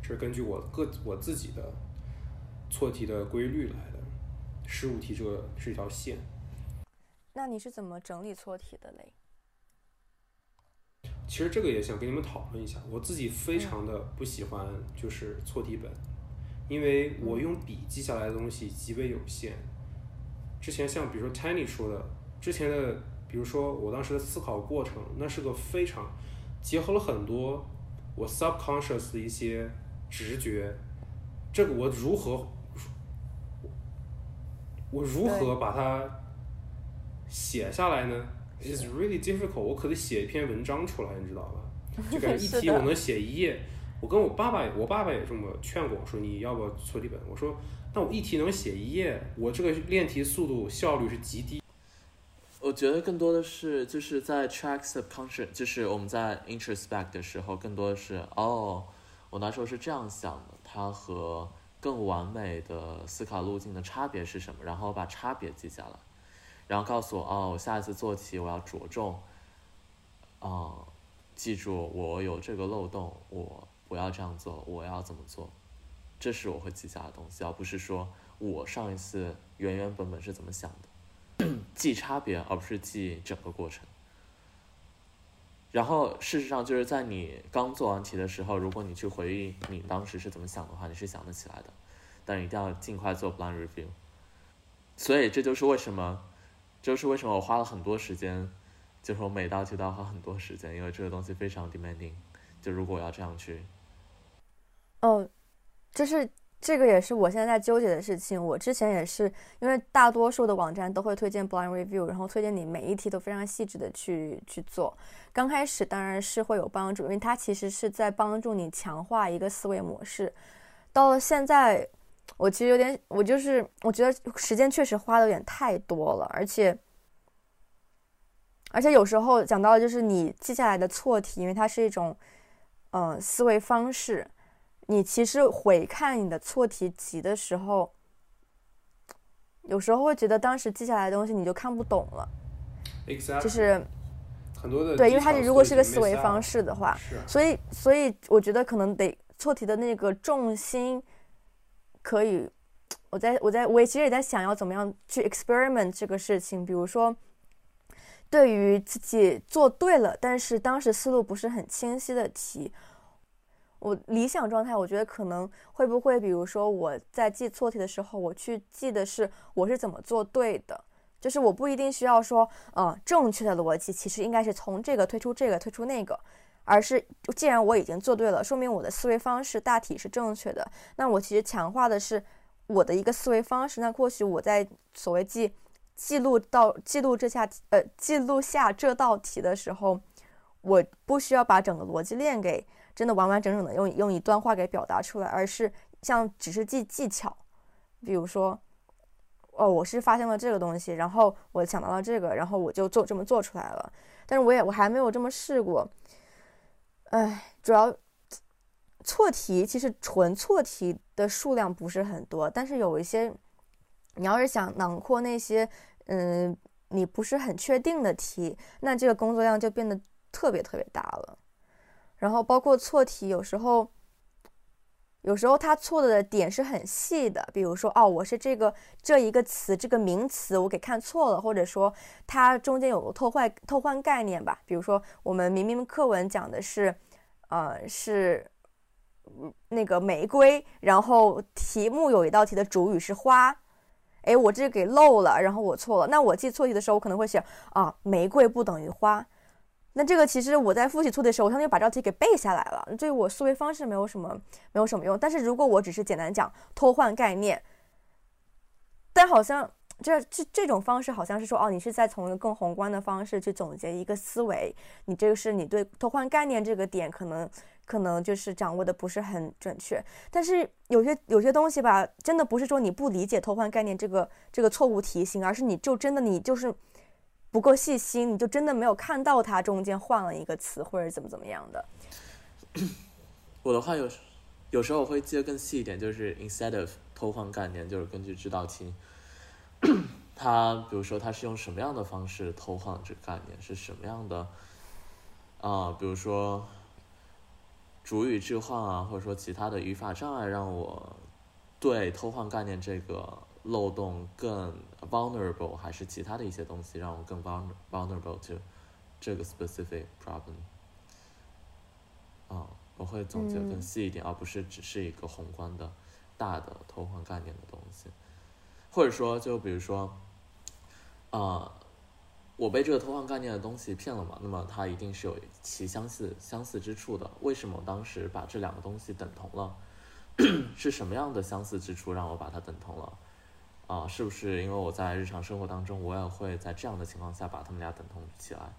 S3: 这是根据我个我自己的错题的规律来的，十五题这个是一条线。
S4: 那你是怎么整理错题的嘞？
S3: 其实这个也想跟你们讨论一下，我自己非常的不喜欢就是错题本，因为我用笔记下来的东西极为有限。之前像比如说 Tiny 说的，之前的比如说我当时的思考过程，那是个非常结合了很多我 subconscious 的一些直觉，这个我如何我如何把它写下来呢？It's really difficult。我可得写一篇文章出来，你知道吧？就感觉 一题我能写一页，我跟我爸爸，我爸爸也这么劝过我说你要不要错题本？我说那我一题能写一页，我这个练题速度效率是极低。
S2: 我觉得更多的是就是在 track subconscious，就是我们在 introspect 的时候，更多的是哦，我那时候是这样想的，它和更完美的思考路径的差别是什么？然后把差别记下来，然后告诉我哦，我下一次做题我要着重，啊、记住我有这个漏洞，我不要这样做，我要怎么做？这是我会记下的东西，而不是说我上一次原原本本是怎么想的。记差别，而不是记整个过程。然后，事实上就是在你刚做完题的时候，如果你去回忆你当时是怎么想的话，你是想得起来的。但一定要尽快做 blind review。所以这就是为什么，就是为什么我花了很多时间，就是我每道题都要花很多时间，因为这个东西非常 demanding。就如果我要这样去，
S4: 哦，就是这个也是我现在在纠结的事情。我之前也是，因为大多数的网站都会推荐 blind review，然后推荐你每一题都非常细致的去去做。刚开始当然是会有帮助，因为它其实是在帮助你强化一个思维模式。到了现在，我其实有点，我就是我觉得时间确实花的有点太多了，而且而且有时候讲到就是你记下来的错题，因为它是一种呃思维方式。你其实回看你的错题集的时候，有时候会觉得当时记下来的东西你就看不懂了
S3: ，Exactly，
S4: 就是
S3: 很多的
S4: 对，因为它
S3: 技巧
S4: 如果是个思维方式的话，所以所以我觉得可能得错题的那个重心可以，我在我在我也其实也在想要怎么样去 experiment 这个事情，比如说。对于自己做对了，但是当时思路不是很清晰的题，我理想状态，我觉得可能会不会，比如说我在记错题的时候，我去记的是我是怎么做对的，就是我不一定需要说，呃，正确的逻辑其实应该是从这个推出这个推出那个，而是既然我已经做对了，说明我的思维方式大体是正确的，那我其实强化的是我的一个思维方式，那或许我在所谓记记录到记录这下呃记录下这道题的时候，我不需要把整个逻辑链给真的完完整整的用用一段话给表达出来，而是像只是记技巧，比如说，哦，我是发现了这个东西，然后我想到了这个，然后我就做这么做出来了，但是我也我还没有这么试过，哎，主要错题其实纯错题的数量不是很多，但是有一些，你要是想囊括那些，嗯，你不是很确定的题，那这个工作量就变得特别特别大了。然后包括错题，有时候，有时候他错的点是很细的，比如说哦，我是这个这一个词这个名词我给看错了，或者说它中间有个偷换偷换概念吧，比如说我们明明课文讲的是，呃，是那个玫瑰，然后题目有一道题的主语是花。哎，我这给漏了，然后我错了。那我记错题的时候，我可能会写啊，玫瑰不等于花。那这个其实我在复习错的时候，我相当于把这道题给背下来了，对我思维方式没有什么没有什么用。但是如果我只是简单讲偷换概念，但好像这这这种方式好像是说哦，你是在从一个更宏观的方式去总结一个思维，你这个是你对偷换概念这个点可能可能就是掌握的不是很准确。但是有些有些东西吧，真的不是说你不理解偷换概念这个这个错误题型，而是你就真的你就是。不够细心，你就真的没有看到它中间换了一个词或者怎么怎么样的。
S2: 我的话有有时候我会记得更细一点，就是 instead of 偷换概念，就是根据这道题，它比如说它是用什么样的方式偷换这概念，是什么样的啊、比如说主语置换啊，或者说其他的语法障碍，让我对偷换概念这个漏洞更 vulnerable，还是其他的一些东西让我更 vulner vulnerable to 这个 specific problem。啊、我会总结得更
S4: 嗯
S2: 细一点，而不是只是一个宏观的、大的偷换概念的东西，或者说，就比如说，啊、我被这个偷换概念的东西骗了嘛，那么它一定是有其相似相似之处的。为什么我当时把这两个东西等同了？是什么样的相似之处让我把它等同了？啊、是不是因为我在日常生活当中，我也会在这样的情况下把他们俩等同起来？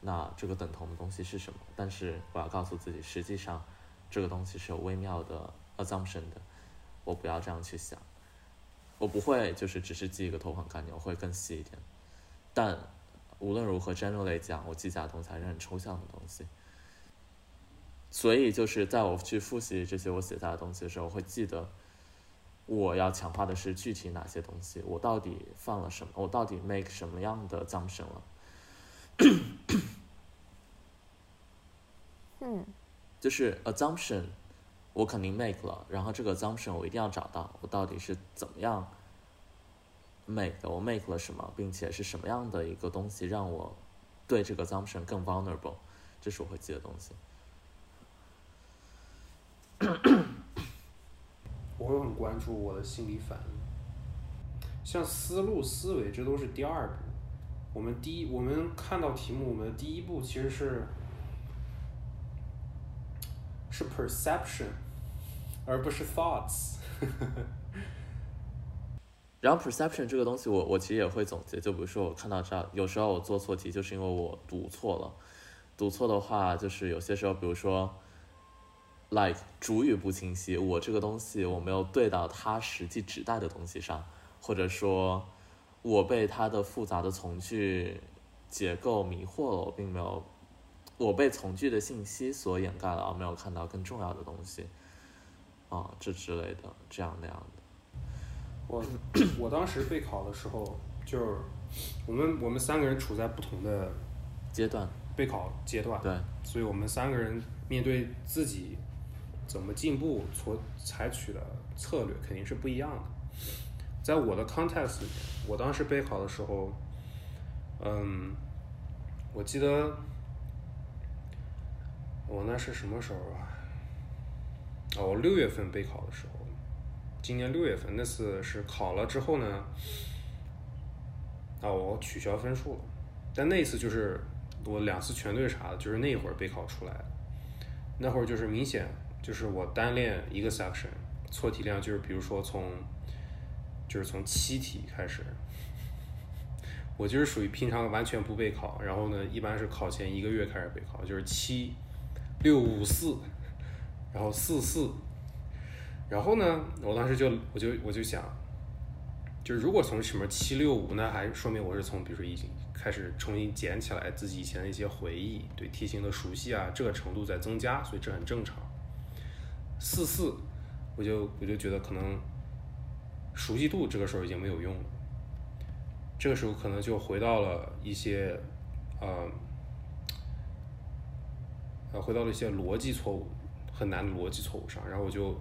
S2: 那这个等同的东西是什么？但是我要告诉自己，实际上这个东西是有微妙的 assumption 的，我不要这样去想，我不会就是只是记一个头环概念，我会更细一点。但无论如何，generally 讲，我记下的东西还是很抽象的东西。所以就是在我去复习这些我写下的东西的时候，我会记得我要强化的是具体哪些东西，我到底放了什么，我到底 make 什么样的 assumption 了。
S4: 嗯，
S2: 就是 assumption，我肯定 make 了，然后这个 assumption 我一定要找到我到底是怎么样 make 的，我 make 了什么，并且是什么样的一个东西让我对这个 assumption 更 vulnerable，这是我会记的东西。
S3: 我会很关注我的心理反应，像思路、思维，这都是第二步。我们第一，我们看到题目，我们的第一步其实是是 perception，而不是 thoughts。
S2: 然后 perception 这个东西我，我其实也会总结。就比如说，我看到这，有时候我做错题，就是因为我读错了。读错的话，就是有些时候，比如说，like 主语不清晰，我这个东西我没有对到它实际指代的东西上，或者说，我被它的复杂的从句结构迷惑了，我并没有，我被从句的信息所掩盖了，而没有看到更重要的东西，啊，这之类的，这样那样的。
S3: 我我当时备考的时候，就是我们我们三个人处在不同的
S2: 阶段，
S3: 备考阶段，
S2: 对，
S3: 所以我们三个人面对自己怎么进步所采取的策略肯定是不一样的。在我的 context 里面，我当时备考的时候，嗯，我记得我那是什么时候啊？哦，我六月份备考的时候，今年六月份那次是考了之后呢，啊，我取消分数了。但那次就是我两次全对啥的，就是那会儿备考出来。那会儿就是明显就是我单练一个 section 错题量就是比如说从就是从七题开始，我就是属于平常完全不备考，然后呢一般是考前一个月开始备考，就是七六五四，然后四四，然后呢我当时就我就我就想，就是如果从什么七六五，那还说明我是从比如说已经开始重新捡起来自己以前的一些回忆，对题型的熟悉啊，这个程度在增加，所以这很正常。四四，我就我就觉得可能熟悉度这个时候已经没有用了，这个时候可能就回到了一些呃呃回到了一些逻辑错误，很难的逻辑错误上，然后我就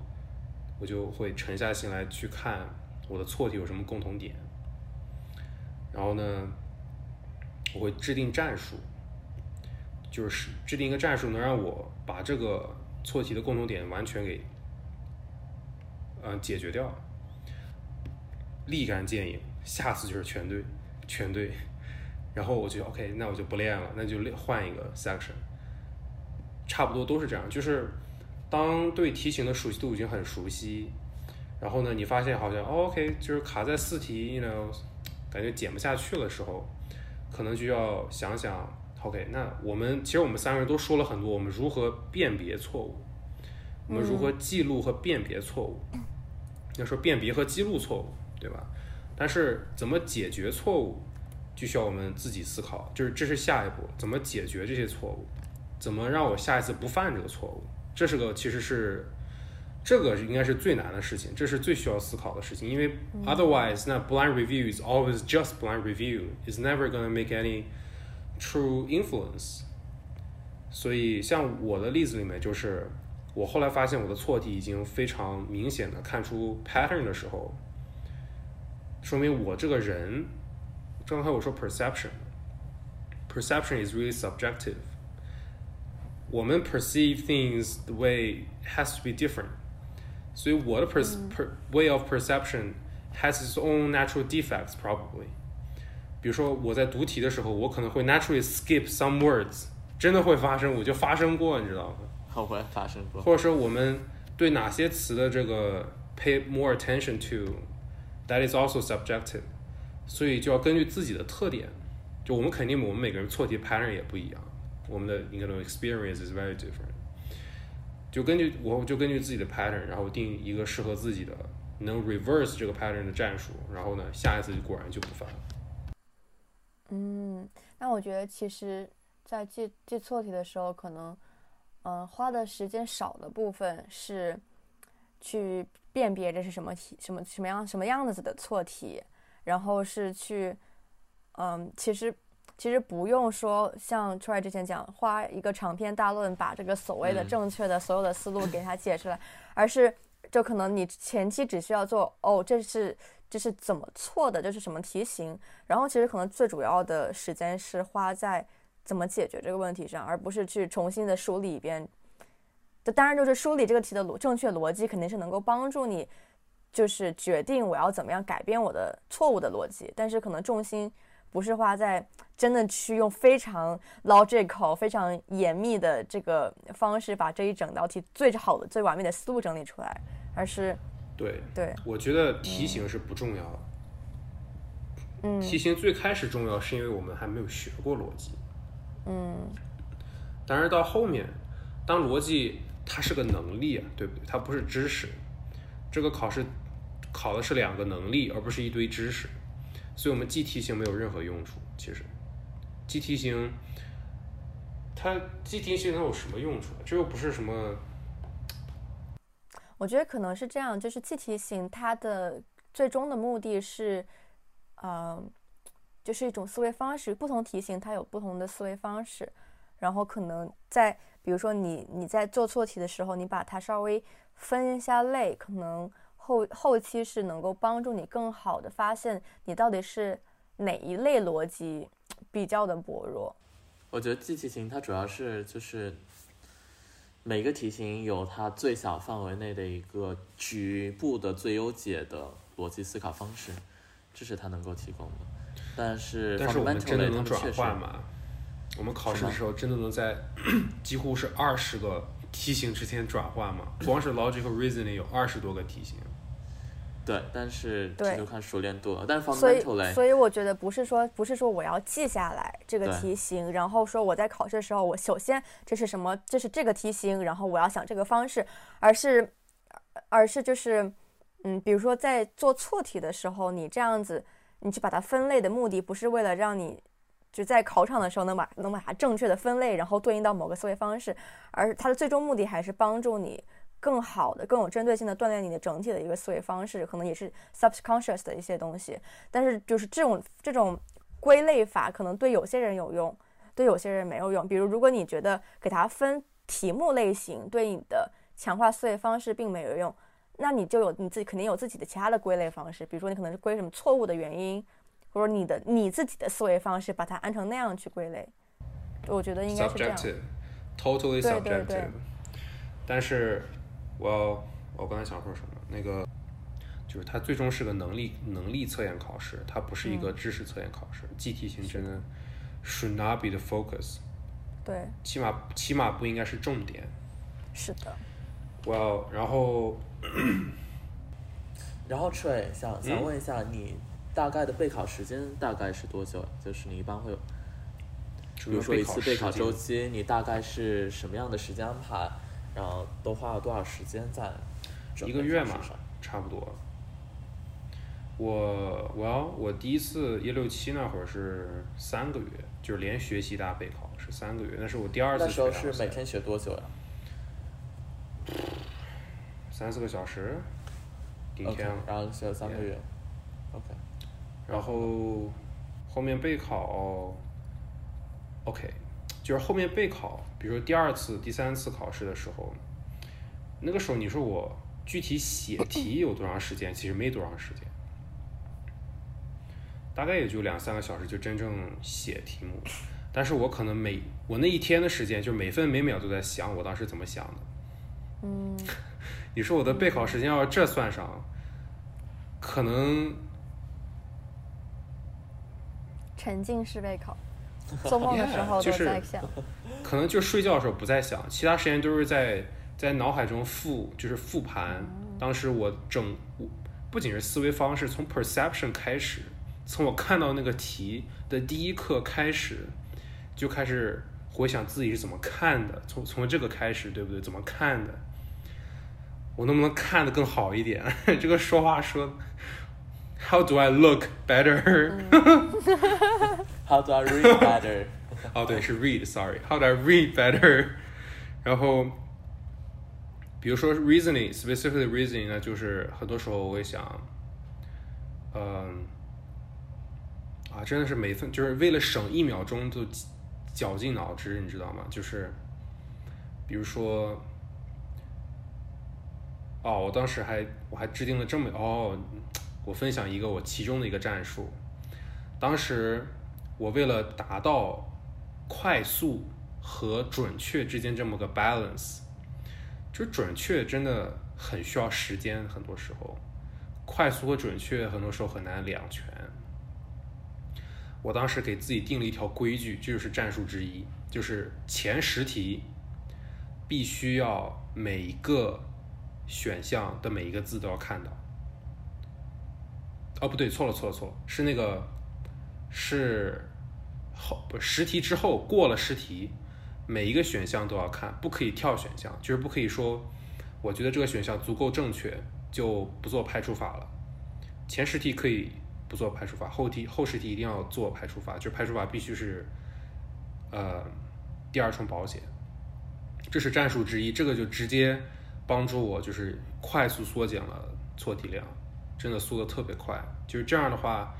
S3: 我就会沉下心来去看我的错题有什么共同点，然后呢。我会制定战术，就是制定一个战术，能让我把这个错题的共同点完全给，嗯，解决掉，立竿见影，下次就是全对，全对，然后我就 OK，那我就不练了，那就练换一个 section，差不多都是这样，就是当对题型的熟悉度已经很熟悉，然后呢，你发现好像 OK，就是卡在四题，you know，感觉减不下去的时候。可能就要想想，OK，那我们其实我们三个人都说了很多，我们如何辨别错误，我们如何记录和辨别错误。要说辨别和记录错误，对吧？但是怎么解决错误，就需要我们自己思考，就是这是下一步，怎么解决这些错误，怎么让我下一次不犯这个错误，这是个其实是。这个应该是最难的事情，这是最需要思考的事情，因为 otherwise，那 blind review is always just blind review，is never gonna make any true influence。所以像我的例子里面，就是我后来发现我的错题已经非常明显的看出 pattern 的时候，说明我这个人，刚才我说 perception，perception is really subjective。我们 perceive things the way has to be different。所以我的 per per way of perception has its own natural defects probably。 比如说我在读题的时候，我可能会 naturally skip some words，真的会发生，我就发生过，你知道吗？
S2: 好会发生过。
S3: 或者说我们对哪些词的这个 pay more attention to，that is also subjective。所以就要根据自己的特点，就我们肯定我们每个人错题 pattern 也不一样，我们的 you know experience is very different。就根据我就根据自己的 pattern，然后定一个适合自己的能 reverse 这个 pattern 的战术，然后呢，下一次果然就不犯了。
S4: 嗯，那我觉得其实，在记记错题的时候，可能，嗯、花的时间少的部分是去辨别这是什么题，什么什么样什么样子的错题，然后是去，嗯，其实其实不用说像 Troy 之前讲，花一个长篇大论把这个所谓的
S2: 嗯。
S4: 正确的所有的思路给它解出来，而是就可能你前期只需要做哦，这是这是怎么错的，这是什么题型，然后其实可能最主要的时间是花在怎么解决这个问题上，而不是去重新的梳理一遍。这当然就是梳理这个题的逻正确逻辑，肯定是能够帮助你，就是决定我要怎么样改变我的错误的逻辑。但是可能重心不是花在真的去用非常 logical、非常严密的这个方式把这一整道题最好的、最完美的思路整理出来，而是
S3: 对，
S4: 对，
S3: 我觉得题型是不重要的，
S4: 嗯
S3: 题型最开始重要是因为我们还没有学过逻辑，
S4: 嗯
S3: 但是到后面，当逻辑它是个能力啊，对不对？它不是知识。这个考试考的是两个能力，而不是一堆知识，所以我们记题型没有任何用处。其实，记题型，它记题型能有什么用处？这又不是什么
S4: 我觉得可能是这样，就是记题型它的最终的目的是，呃，就是一种思维方式。不同题型它有不同的思维方式，然后可能在比如说你你在做错题的时候，你把它稍微分一下类，可能后后期是能够帮助你更好的发现你到底是哪一类逻辑比较的薄弱。
S2: 我觉得记题型它主要是就是每个题型有它最小范围内的一个局部的最优解的逻辑思考方式，这是它能够提供的。但是
S3: 但是我们真的能转换吗？我们考试的时候真的能在几乎是二十个题型之间转换吗？光是 logical reasoning 有二十多个题型。
S2: 对，但是
S4: 对
S2: 这就看熟练度了。但是
S4: 所以
S2: fundamental 类，
S4: 所以我觉得不是说不是说我要记下来这个题型，然后说我在考试的时候，我首先这是什么，这是这个题型，然后我要想这个方式，而是而是就是嗯，比如说在做错题的时候，你这样子你去把它分类的目的，不是为了让你就在考场的时候能把能把它正确的分类，然后对应到某个思维方式，而它的最终目的还是帮助你。更好的、更有针对性的锻炼你的整体的一个思维方式，可能也是 subconscious 的一些东西。但是就是这种这种归类法，可能对有些人有用，对有些人没有用。比如，如果你觉得给它分题目类型对你的强化思维方式并没有用，那你就有你自己肯定有自己的其他的归类方式。比如说，你可能是归什么错误的原因，或者你的你自己的思维方式把它按成那样去归类。我觉得应该是这样。
S3: subjective，totally
S4: 对
S3: subjective
S4: 对对
S3: 但是我要我刚才想说什么？那个就是它最终是个能力能力测验考试，它不是一
S4: 嗯
S3: 个知识测验考试。记题型真的 should not be the focus，
S4: 对，
S3: 起码起码不应该是重点。
S4: 是的。
S3: Well，然后
S2: 然后 Trey 想想
S3: 嗯
S2: 问一下，你大概的备考时间大概是多久？就是你一般会有，比如说一次备考周，
S3: 期，
S2: 你大概是什么样的时间安排？然后都花了多少时间在
S3: 一个月嘛？差不多。我我要我第一次一六七那会儿是三个月，就是连学习大备考是三个月，那是我第二次
S2: 那时候
S3: 学
S2: 是每天学多久呀
S3: 三四个小时，顶天。
S2: 然后学了三个月。OK，
S3: 然后后面备考，OK，就是后面备考，比如说第二次、第三次考试的时候，那个时候你说我具体写 题有多长时间？其实没多长时间，大概也就两三个小时就真正写题目。但是我可能每我那一天的时间，就每分每秒都在想我当时怎么想的。
S4: 嗯，
S3: 你说我的备考时间要这算上，可能
S4: 沉浸式备考，做梦的时候
S3: 就
S4: 在想。
S3: 可能就睡觉的时候不在想，其他时间都是在在脑海中复，就是复盘。当时我整，我不仅是思维方式，从 perception 开始，从我看到那个题的第一刻开始，就开始回想自己是怎么看的，从从这个开始，对不对？怎么看的？我能不能看得更好一点？这个说话说，How do I look better？
S2: How do I read better？
S3: 哦，对，是 read，sorry，How do I read better？然后，比如说 reasoning，specifically reasoning 呢，就是很多时候我会想，嗯，啊，真的是每分就是为了省一秒钟就绞尽脑汁，你知道吗？就是，比如说，哦，我当时还我还制定了这么哦，我分享一个我其中的一个战术，当时我为了达到快速和准确之间这么个 balance，就准确真的很需要时间，很多时候，快速和准确很多时候很难两全。我当时给自己定了一条规矩，这就是战术之一，就是前十题必须要每一个选项的每一个字都要看到。哦，不对，错了，错了，错了，是那个是后不十题之后过了十题，每一个选项都要看，不可以跳选项，就是不可以说我觉得这个选项足够正确就不做排除法了。前十题可以不做排除法，后题后十题一定要做排除法，就是排除法必须是呃第二重保险，这是战术之一，这个就直接帮助我就是快速缩减了错题量，真的缩的特别快，就是这样的话。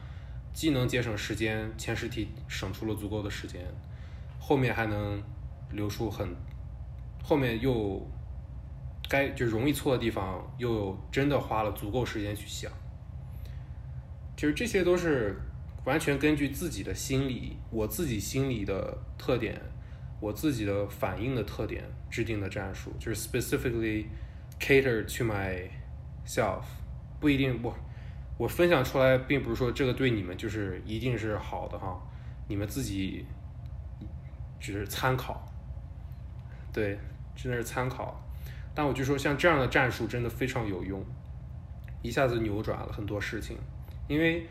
S3: 既能节省时间，前十题省出了足够的时间，后面还能留出很，后面又该就容易错的地方，又真的花了足够时间去想。其实这些都是完全根据自己的心理，我自己心理的特点，我自己的反应的特点制定的战术，就是 specifically cater to myself，不一定不。我分享出来，并不是说这个对你们就是一定是好的哈，你们自己只是参考，对，真的是参考。但我就说，像这样的战术真的非常有用，一下子扭转了很多事情。因为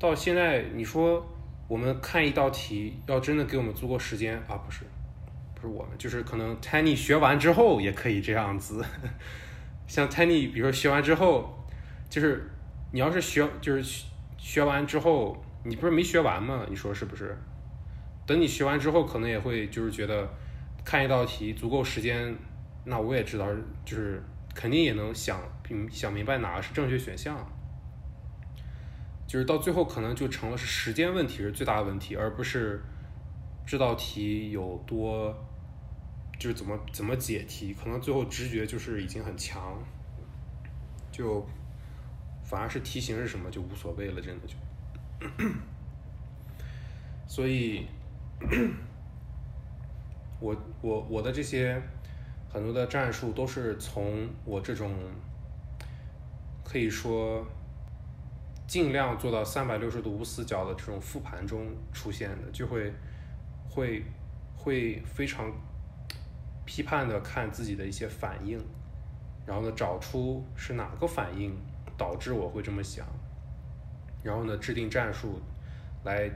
S3: 到现在，你说我们看一道题，要真的给我们足够时间啊，不是，不是我们，就是可能 Tiny 学完之后也可以这样子。像 Tiny，比如说学完之后，就是。你要是学就是学完之后，你不是没学完吗？你说是不是？等你学完之后，可能也会就是觉得看一道题足够时间，那我也知道，就是肯定也能想想明白哪个是正确选项。就是到最后可能就成了是时间问题是最大的问题，而不是这道题有多就是怎么怎么解题，可能最后直觉就是已经很强，就。反而是题型是什么就无所谓了，真的就。所以，我我我的这些很多的战术都是从我这种可以说尽量做到三百六十度无死角的这种复盘中出现的，就会会会非常批判的看自己的一些反应，然后呢找出是哪个反应。导致我会这么想，然后呢，制定战术来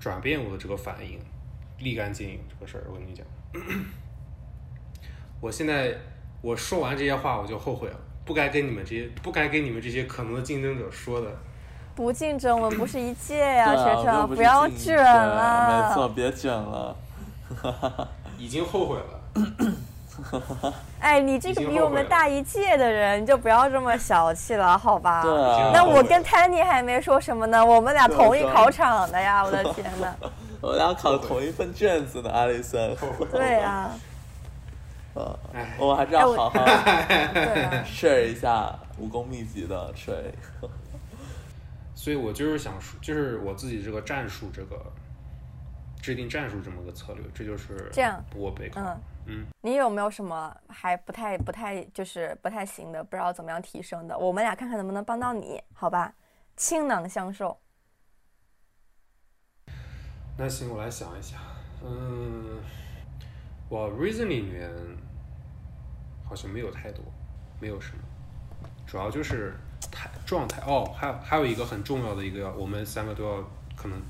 S3: 转变我的这个反应，立竿见影这个事儿，我跟你讲，我现在我说完这些话我就后悔了，不该跟你们这些不该跟你们这些可能的竞争者说的。
S4: 不竞争，我们不是一届呀，
S2: 啊
S4: 学长，
S2: 不是
S4: 要卷了。
S2: 没错，别卷了。
S3: 已经后悔了，
S4: 哎，你这个比我们大一届的人，你就不要这么小气了，好吧？
S2: 对啊，
S4: 那我跟 Tanny 还没说什么呢，我们俩同一考场的呀，我的 天呐。
S2: 我俩考同一份卷子呢，阿里森。
S4: 对呀、
S2: 呃
S3: 哎，
S2: 我们还是要好好，share 一下武功秘籍的水。
S3: 所以我就是想说，就是我自己这个战术，这个制定战术这么个策略，这就是
S4: 这样
S3: 我备考。
S4: 嗯
S3: 嗯，
S4: 你有没有什么还不太不太就是不太行的，不知道怎么样提升的？我们俩看看能不能帮到你，好吧？倾囊相授。
S3: 那行，我来想一想，嗯，我 reason 里面好像没有太多，没有什么，主要就是态状态。哦，还有还有一个很重要的一个，我们三个都要可能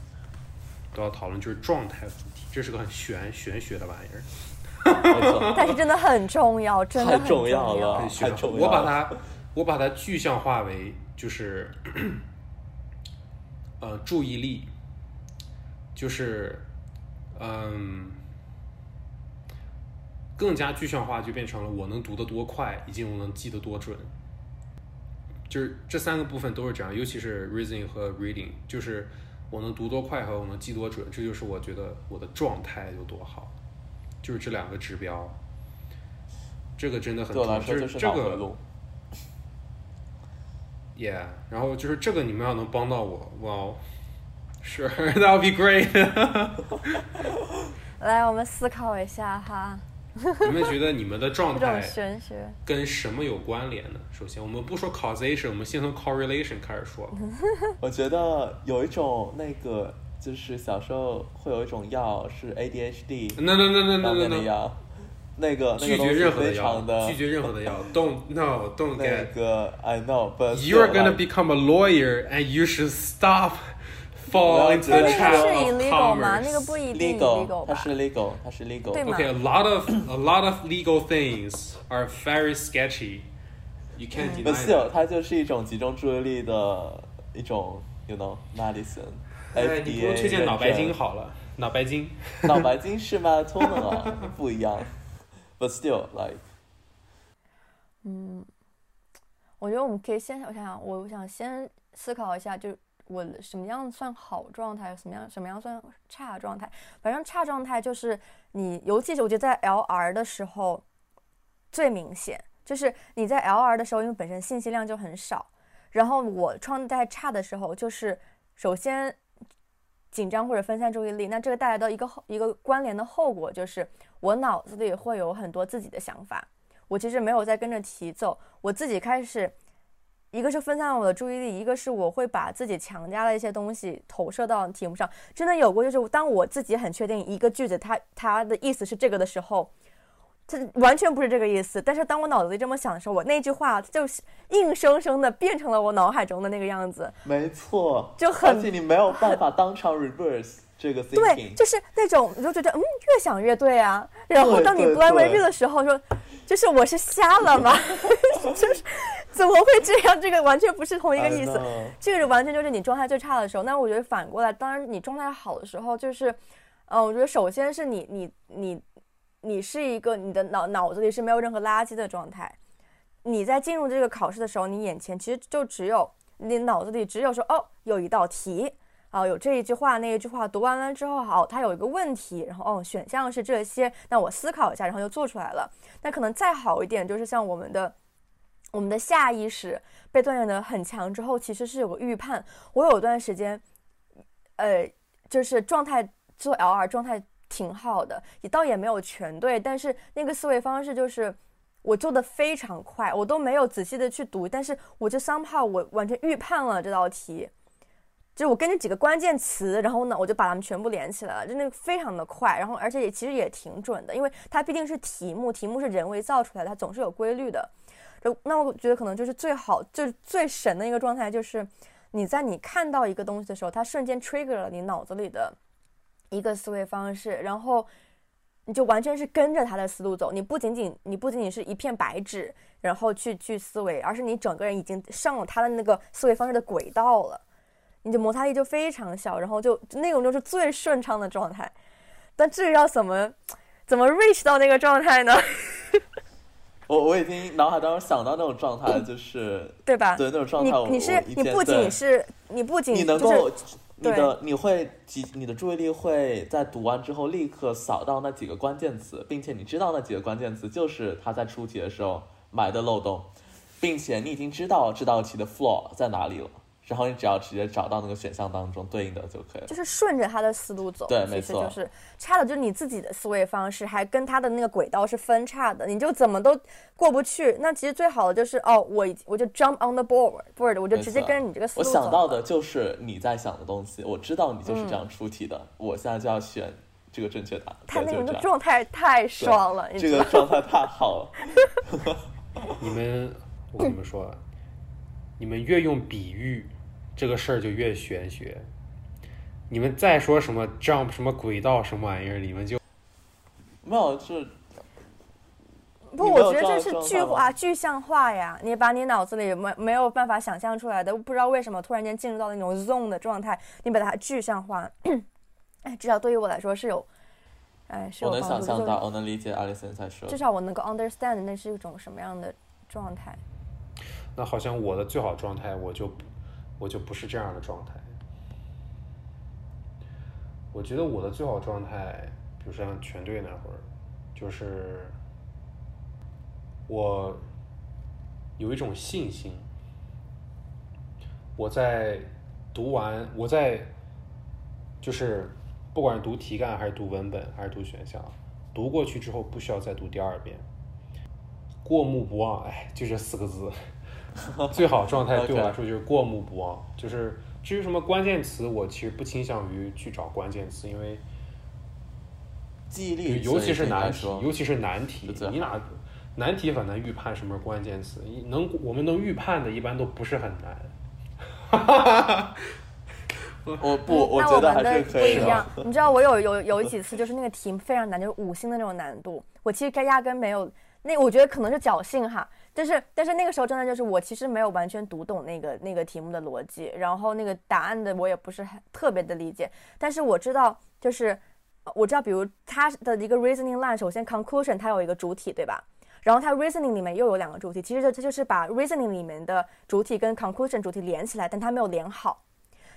S3: 都要讨论就是状态问题，这是个很玄玄学的玩意儿，
S4: 但是真的很重要，真的很
S2: 重要
S4: 要
S2: 了太重要
S3: 我把它我把它具象化为就是 呃注意力，就是嗯。更加具象化就变成了我能读得多快，以及我能记得多准。就是这三个部分都是这样，尤其是 reasoning 和 reading，就是我能读多快和我能记多准，这就是我觉得我的状态有多好，就是这两个指标。这个真的很重要，
S2: 就是
S3: 这个。，yeah，然后就是这个你们要能帮到我，哇、wow,，sure，that would be great。
S4: 来，我们思考一下哈，
S3: 你们觉得你们的状态
S4: 玄学。
S3: 跟什么有关联呢？首先，我们不说 causation，我们先从 correlation 开始说。
S2: 我觉得有一种那个，就是小时候会有一种药是 ADHD
S3: no
S2: 面的药，那个
S3: 拒绝任何的药拒绝任何的药。Don't no don't
S2: 那
S3: get.
S2: 个 I know，but
S3: you
S2: are
S3: gonna become a lawyer, and you should stop fall
S2: 要
S3: into
S2: 觉
S3: the
S2: 得
S4: 那个
S3: trap
S4: 是
S3: of
S4: illegal 吗？那个
S3: commerce.
S4: 不一定 legal，illegal 吧？
S2: 它是 legal，它是 legal。
S4: 对吗
S3: Okay, a lot of a lot of legal things are very sketchy. You can't deny
S2: But
S3: still，that.
S2: 它就是一种集中注意力的一种，you know medicine。
S3: 哎，你不如推荐脑白金好了，脑白金。
S2: 脑白金是 melatonin 啊，不一样。But still like
S4: 嗯，我觉得我们可以先我想想，我想先思考一下，就我什么样算好状态，什么样什么样算差状态。反正差状态就是你，尤其是我觉得在 LR 的时候最明显，就是你在 LR 的时候，因为本身信息量就很少，然后我状态差的时候，就是首先紧张或者分散注意力，那这个带来的一个后一个关联的后果就是我脑子里会有很多自己的想法。我其实没有在跟着题走，我自己开始，一个是分散了我的注意力，一个是我会把自己强加的一些东西投射到题目上。真的有过，就是当我自己很确定一个句子它它的意思是这个的时候，它完全不是这个意思。但是当我脑子里这么想的时候，我那句话就是硬生生的变成了我脑海中的那个样子。
S2: 没错，
S4: 就很
S2: 而且你没有办法当场 reverse 这个
S4: 对
S2: ，thinking。
S4: 就是那种你就觉得嗯，越想越对啊。然后当你
S2: 对
S4: blind
S2: 对
S4: read 的时候说，就是我是瞎了吗？就是怎么会这样？这个完全不是同一个意思。这个完全就是你状态最差的时候。那我觉得反过来，当然你状态好的时候，就是，嗯、我觉得首先是你你你你你是一个你的脑脑子里是没有任何垃圾的状态。你在进入这个考试的时候，你眼前其实就只有你脑子里只有说哦，有一道题。啊，有这一句话那一句话，读完了之后，好，它有一个问题，然后哦，选项是这些，那我思考一下，然后就做出来了。那可能再好一点，就是像我们的我们的下意识被锻炼的很强之后，其实是有个预判。我有段时间，呃，就是状态做 LR 状态挺好的，也倒也没有全对，但是那个思维方式就是我做的非常快，我都没有仔细的去读，但是我就 somehow 我完全预判了这道题。就我根据几个关键词，然后呢，我就把它们全部连起来了，就那个非常的快，然后而且也其实也挺准的，因为它毕竟是题目，题目是人为造出来的，它总是有规律的。那我觉得可能就是最好，就是最神的一个状态，就是你在你看到一个东西的时候，它瞬间 trigger 了你脑子里的一个思维方式，然后你就完全是跟着他的思路走，你不仅仅你不仅仅是一片白纸，然后去去思维，而是你整个人已经上了他的那个思维方式的轨道了。你的摩擦力就非常小，然后就就那种就是最顺畅的状态。但至于要怎么怎么 reach 到那个状态呢？
S2: 我我已经脑海当中想到那种状态，就是
S4: 对吧？
S2: 对那种状态我，
S4: 你是你不仅是你不仅
S2: 你能
S4: 就是
S2: 够，你的你会集你的注意力会在读完之后立刻扫到那几个关键词，并且你知道那几个关键词就是他在出题的时候埋的漏洞，并且你已经知道这道题的 flaw 在哪里了，然后你只要直接找到那个选项当中对应的就可以了。
S4: 就是顺着他的思路走，
S2: 对没错
S4: 就是差的就是你自己的思维方式，还跟他的那个轨道是分叉的，你就怎么都过不去。那其实最好的就是哦，我我就 jump on the board board，我就直接跟着你这个思路我。
S2: 想到的就是你在想的东西，我知道你就是这样出题的，我现在就要选这个正确答案。
S4: 他那种
S2: 对就是这样
S4: 状态太爽了，
S2: 这个状态太好了。
S3: 你们，我跟你们说，你们越用比喻，这个事儿就越玄学。你们再说什么 jump 什么轨道什么玩意儿，你们就
S2: 没有，是
S4: 不，我觉得
S2: 这
S4: 是具化具象化呀，你把你脑子里没没有办法想象出来的，不知道为什么突然间进入到那种 zone 的状态，你把它具象化，哎，至少对于我来说是有，哎，是有
S2: 我能想象到，我能理解阿里森在说
S4: 至。少我能够 understand 那是一种什么样的状态。
S3: 那好像我的最好状态，我就我就不是这样的状态。我觉得我的最好状态，比如说像全队那会儿，就是我有一种信心，我在读完，我在就是不管是读题干还是读文本还是读选项，读过去之后不需要再读第二遍，过目不忘，哎，就这四个字。最好状态对我来说就是过目不忘，就是至于什么关键词，我其实不倾向于去找关键词，因为
S2: 记忆力，
S3: 尤其是难题，尤其是难题，你哪难题很难预判什么关键词，能我们能预判的一般都不是很难。
S2: 我不，我觉得还
S4: 们的不
S2: 是可以的。
S4: 一样。你知道我有有有几次就是那个题非常难，就是五星的那种难度，我其实该压根没有。那我觉得可能是侥幸哈，但是但是那个时候真的就是我其实没有完全读懂那个那个题目的逻辑，然后那个答案的我也不是很特别的理解，但是我知道就是呃我知道，比如它的一个 reasoning line，首先 conclusion 它有一个主体对吧？然后它 reasoning 里面又有两个主体，其实这这就是把 reasoning 里面的主体跟 conclusion 主体连起来，但它没有连好。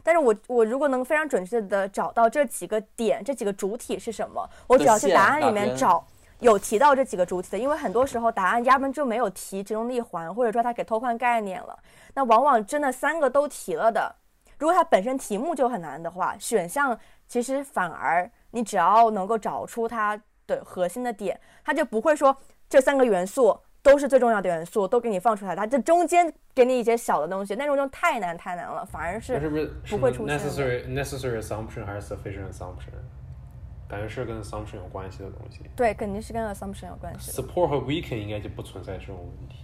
S4: 但是我我如果能非常准确的找到这几个点，这几个主体是什么，我只要去答案里面找有提到这几个主体的，因为很多时候答案压根就没有提其中的一环，或者说它给偷换概念了。那往往真的三个都提了的，如果它本身题目就很难的话，选项其实反而你只要能够找出它的核心的点，它就不会说这三个元素都是最重要的元素，都给你放出来，它这中间给你一些小的东西，那种就太难太难了，反而是
S3: 是不
S4: 会出现的
S3: necessary necessary assumption 还是 sufficient assumption？感觉是跟 assumption 有关系的东西。
S4: 对，肯定是跟 assumption 有关系的。
S3: support 和 weaken 应该就不存在这种问题。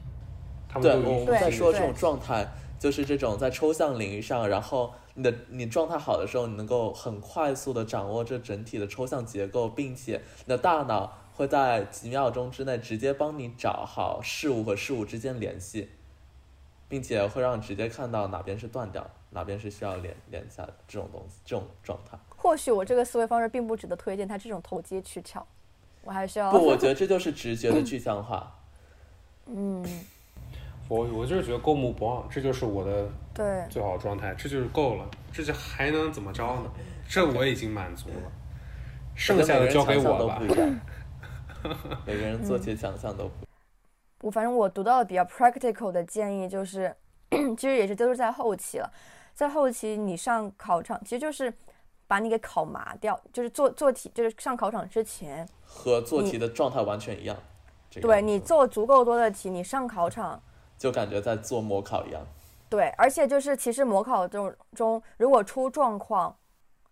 S3: 他们
S2: 对，我们在说这种状态，就是这种在抽象领域上，然后你的你状态好的时候，你能够很快速的掌握这整体的抽象结构，并且你的大脑会在几秒钟之内直接帮你找好事物和事物之间联系，并且会让你直接看到哪边是断掉，哪边是需要连连下的这种东西，这种状态。
S4: 或许我这个思维方式并不值得推荐，他这种投机取巧，我还需要
S2: 不，我觉得这就是直觉的具象化。
S4: 嗯，
S3: 我我就是觉得过目不忘，这就是我的
S4: 对，
S3: 最好状态，这就是够了，这就还能怎么着呢？这我已经满足了，剩下的交给我吧
S2: 每。个人做起想象都不一样。
S4: 我反正我读到的比较 practical 的建议就是，其实也是都是在后期了，在后期你上考场，其实就是把你给考麻掉，就是做做题，就是上考场之前，
S2: 和做题的状态完全一样。这个
S4: 对你做足够多的题，你上考场。
S2: 就感觉在做模考一样。
S4: 对，而且就是其实模考中中，如果出状况，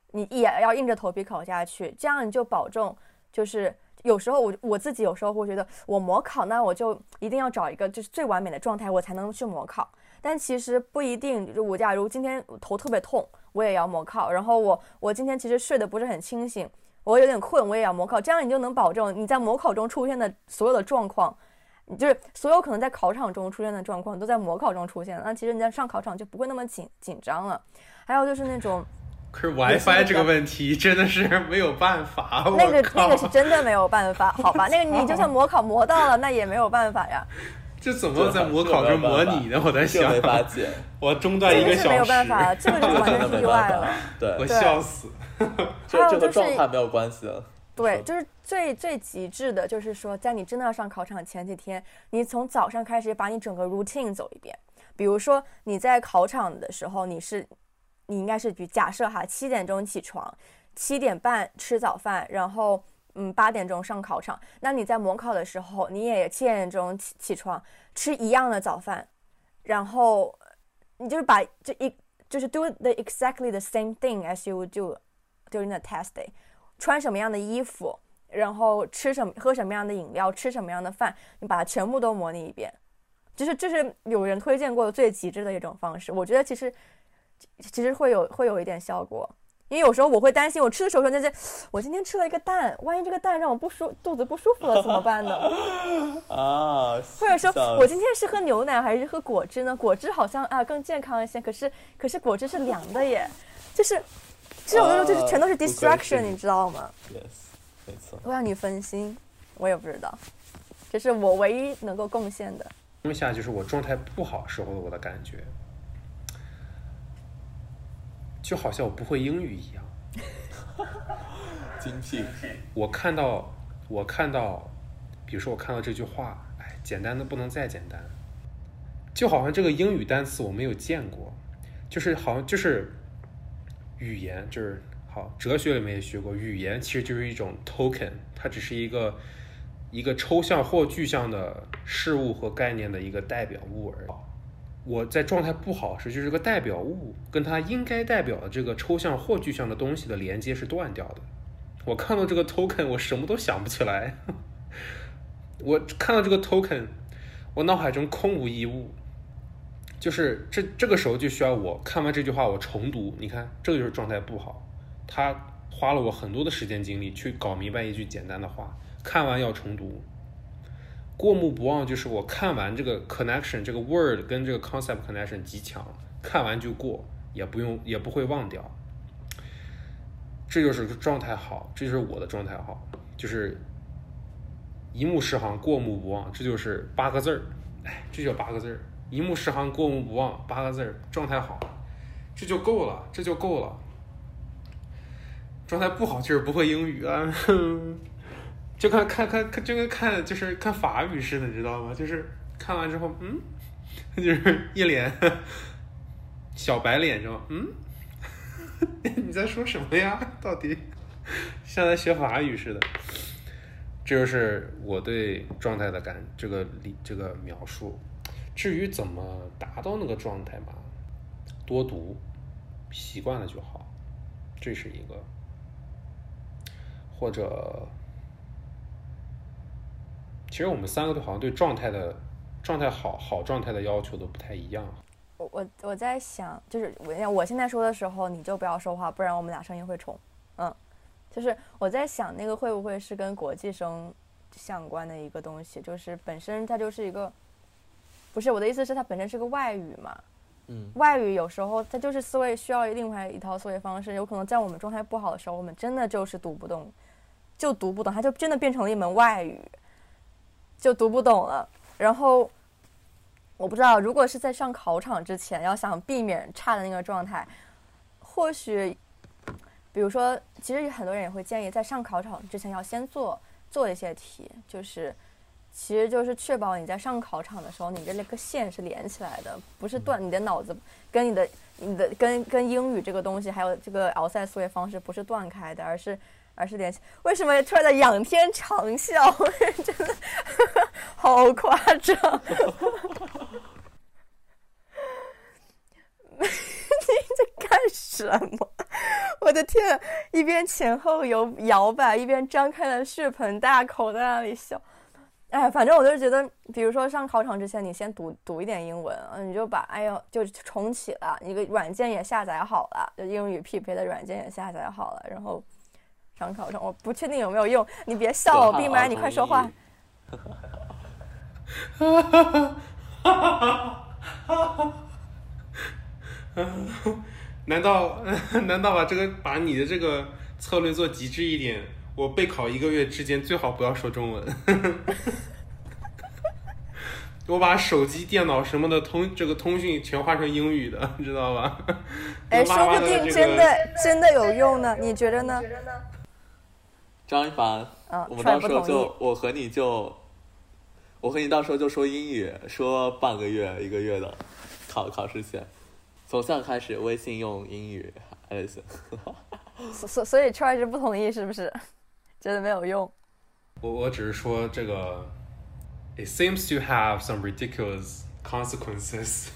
S4: 你也要硬着头皮考下去，这样你就保证就是有时候我我自己有时候会觉得我模考，那我就一定要找一个就是最完美的状态，我才能去模考。但其实不一定，就是我假如今天头特别痛，我也要模考，然后我我今天其实睡得不是很清醒，我有点困，我也要模考，这样你就能保证你在模考中出现的所有的状况。就是所有可能在考场中出现的状况都在模考中出现，那其实你在上考场就不会那么紧紧张了。还有就是那种
S3: 可是 WiFi 这个问题真的是没有办法，
S4: 那个那个是真的没有办法，好吧？那个你就算模考模到了，那也没有办法呀，
S3: 这怎么在模考中模拟呢？我在想
S2: 没，法解，
S3: 我中断一
S4: 这个是没有
S3: 小时，
S4: 办法，这个就是完全是意外了。。
S2: 对
S3: 我，笑死。
S2: 这这和
S4: 还有就是
S2: 状态没有关系的。
S4: 对，就是最最极致的，就是说，在你真的要上考场前几天，你从早上开始把你整个 routine 走一遍。比如说你在考场的时候，你是你应该是比假设哈，七点钟起床，七点半吃早饭，然后嗯八点钟上考场。那你在模考的时候，你也七点钟起起床，吃一样的早饭，然后你就是把这一就是 do the exactly the same thing as you do during the test day。穿什么样的衣服，然后吃什么、喝什么样的饮料，吃什么样的饭，你把它全部都模拟一遍。就是这是有人推荐过的最极致的一种方式，我觉得其实其实会有会有一点效果，因为有时候我会担心，我吃的时候说那些，我今天吃了一个蛋，万一这个蛋让我不舒肚子不舒服了怎么办呢？
S2: 啊，
S4: 或者说我今天是喝牛奶还是喝果汁呢？果汁好像啊更健康一些，可是可是果汁是凉的耶，就是这种东西就是全都是 distraction，
S2: 你
S4: 你知道吗
S2: ？yes，没错。
S4: 会让你分心，我也不知道，这是我唯一能够贡献的。
S3: 一下就是我状态不好时候的我的感觉，就好像我不会英语一样。
S2: 精辟，
S3: 我看到，我看到，比如说我看到这句话，哎，简单的不能再简单，就好像这个英语单词我没有见过，就是好像就是语言，就是好哲学里面也学过，语言其实就是一种 token，它只是一个一个抽象或具象的事物和概念的一个代表物而已。我在状态不好时，就是个代表物跟它应该代表的这个抽象或具象的东西的连接是断掉的。我看到这个 token，我什么都想不起来。我看到这个 token，我脑海中空无一物。就是这这个时候就需要我看完这句话，我重读。你看，这个就是状态不好。他花了我很多的时间精力去搞明白一句简单的话，看完要重读。过目不忘就是我看完这个 connection，这个 word 跟这个 concept connection 极强，看完就过，也不用也不会忘掉。这就是状态好，这就是我的状态好，就是一目十行，过目不忘，这就是八个字儿，哎，这就八个字儿，一目十行，过目不忘，八个字儿，状态好，这就够了，这就够了。状态不好就是不会英语啊，就看看看看，就跟看就是看法语似的，你知道吗？就是看完之后，嗯，就是一脸小白脸，知道吗？嗯。你在说什么呀？到底像在学法语似的？这就是我对状态的感这个理这个描述。至于怎么达到那个状态嘛，多读，习惯了就好，这是一个。或者，其实我们三个都好像对状态的状态好好状态的要求都不太一样。
S4: 我我我在想，就是我我现在说的时候，你就不要说话，不然我们俩声音会重。嗯，就是我在想，那个会不会是跟国际生相关的一个东西？就是本身它就是一个，不是我的意思是它本身是个外语嘛。
S2: 嗯，
S4: 外语有时候它就是思维需要另外一套思维方式，有可能在我们状态不好的时候，我们真的就是读不懂，就读不懂，它就真的变成了一门外语，就读不懂了。然后我不知道，如果是在上考场之前，要想避免差的那个状态，或许，比如说，其实很多人也会建议，在上考场之前要先做做一些题，就是，其实就是确保你在上考场的时候，你的那个线是连起来的，不是断，你的脑子跟你的你的跟跟英语这个东西，还有这个奥赛思维方式不是断开的，而是而是联系。为什么突然的仰天长啸？真的 好夸张！你在干什么？我的天！一边前后游摇摆，一边张开了血盆大口在那里笑。哎，反正我就是觉得，比如说上考场之前，你先读读一点英文，嗯，你就把哎呦就重启了，一个软件也下载好了，就英语匹配的软件也下载好了，然后上考上。我不确定有没有用，你别笑我，闭麦，你快说话。
S3: 难道 难道把这个把你的这个策略做极致一点？我备考一个月之间最好不要说中文。我把手机、电脑什么的通这个通讯全换成英语的，你知道吧？
S4: 哎，说不定真的真的有用呢，你觉得呢？
S2: 张一凡，
S4: 嗯
S2: 我们到时候就我和你就，我和你到时候就说英语，说半个月一个月的考考试前，从现在开始微信用英语，哎，行，
S4: 所所所以 Troy 是不同意是不是？觉得没有用。
S3: 我我只是说这个，it seems to have some ridiculous consequences。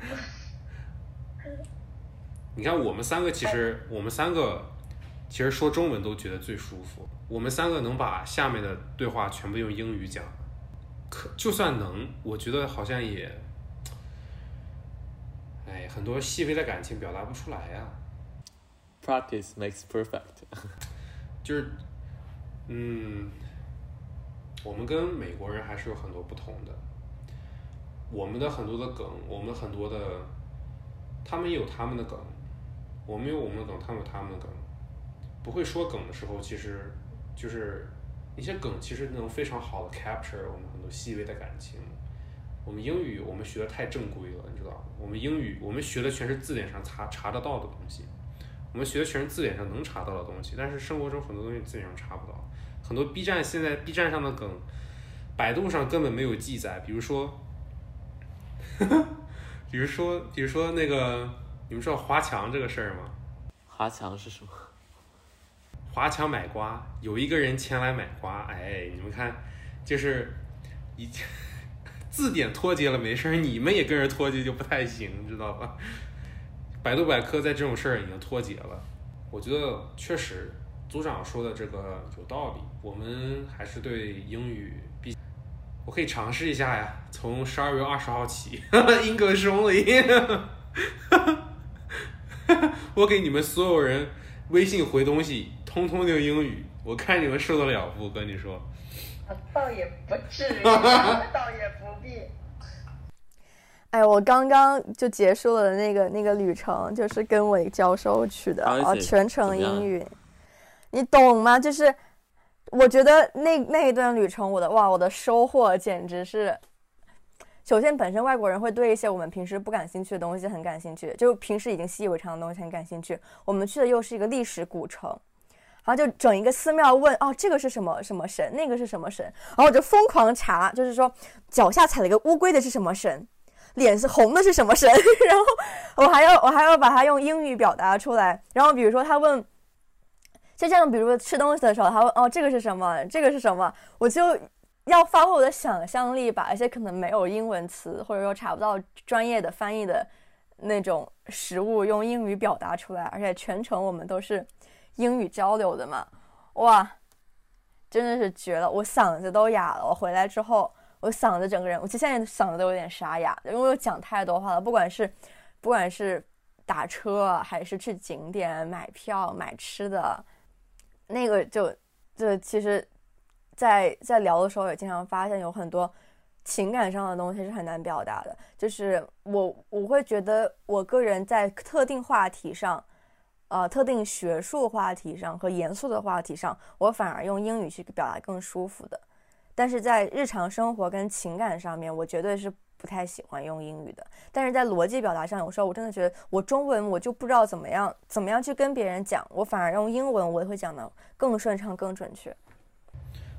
S3: 你看，我们三个其实，我们三个其实说中文都觉得最舒服。我们三个能把下面的对话全部用英语讲，可就算能，我觉得好像也，哎，很多细微的感情表达不出来呀、
S2: practice makes perfect。
S3: 就是，嗯，我们跟美国人还是有很多不同的。我们的很多的梗，我们很多的，他们也有他们的梗，我们有我们的梗，他们有他们的梗。不会说梗的时候，其实就是一些梗，其实能非常好的 capture 我们很多细微的感情。我们英语我们学的太正规了，你知道吗？我们英语我们学的全是字典上查查得到的东西，我们学的全是字典上能查到的东西，但是生活中很多东西字典上查不到。很多 B 站现在 B 站上的梗，百度上根本没有记载。比如说，比如说，比如说那个，你们知道华强这个事儿吗？
S2: 华强是什么？
S3: 华强买瓜，有一个人前来买瓜，哎，你们看，就是一 字典脱节了没事儿，你们也跟着脱节就不太行，知道吧？百度百科在这种事儿已经脱节了，我觉得确实组长说的这个有道理，我们还是对英语比，我可以尝试一下呀，从十二月二十号起，English only，我给你们所有人微信回东西。通通就英语，我看你们受得了不？跟你说，
S5: 啊，倒也不至于，倒也不必。
S4: 哎，我刚刚就结束了那个那个旅程，就是跟我教授去的，啊，全程英语，你懂吗？就是我觉得那那一段旅程，我的哇，我的收获简直是。首先，本身外国人会对一些我们平时不感兴趣的东西很感兴趣，就平时已经习以为常的东西很感兴趣。我们去的又是一个历史古城。然后就整一个寺庙问哦，这个是什么什么神，那个是什么神？然后我就疯狂查，就是说脚下踩了一个乌龟的是什么神，脸是红的是什么神？然后我还要我还要把它用英语表达出来。然后比如说他问，就这样，比如说吃东西的时候，他问哦，这个是什么？这个是什么？我就要发挥我的想象力，把一些可能没有英文词或者说查不到专业的翻译的那种食物用英语表达出来，而且全程我们都是。英语交流的嘛，哇，真的是绝了！我嗓子都哑了。我回来之后，我嗓子整个人，我其实现在嗓子都有点沙哑，因为我讲太多话了。不管是，不管是打车还是去景点买票买吃的，那个就就其实，在在聊的时候也经常发现有很多情感上的东西是很难表达的。就是我我会觉得我个人在特定话题上。呃，特定学术话题上和严肃的话题上，我反而用英语去表达更舒服的。但是在日常生活跟情感上面，我绝对是不太喜欢用英语的。但是在逻辑表达上，有时候我真的觉得我中文我就不知道怎么样怎么样去跟别人讲，我反而用英文我也会讲的更顺畅、更准确。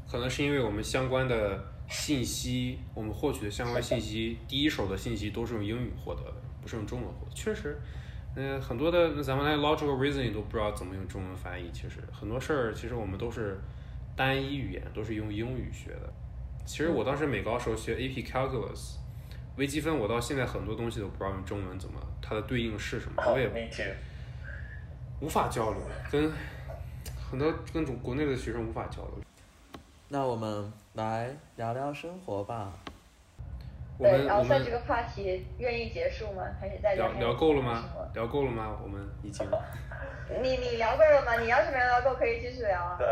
S3: 可能是因为我们相关的信息，我们获取的相关信息，第一手的信息都是用英语获得的，不是用中文获得。确实。嗯，很多的咱们连 logical reasoning 都不知道怎么用中文翻译。其实很多事儿，其实我们都是单一语言，都是用英语学的。其实我当时美高时候学 AP Calculus 微积分，我到现在很多东西都不知道用中文怎么，它的对应是什么，我也无法交流，跟很多跟中国内的学生无法交流。
S2: 那我们来聊聊生活吧。
S5: 对，然后在这个话题愿意结束吗？还是再
S3: 聊聊够了吗？聊够了吗？我们已经。
S5: 你你聊够了吗？你要是没聊够，可以继续聊啊。
S2: 对，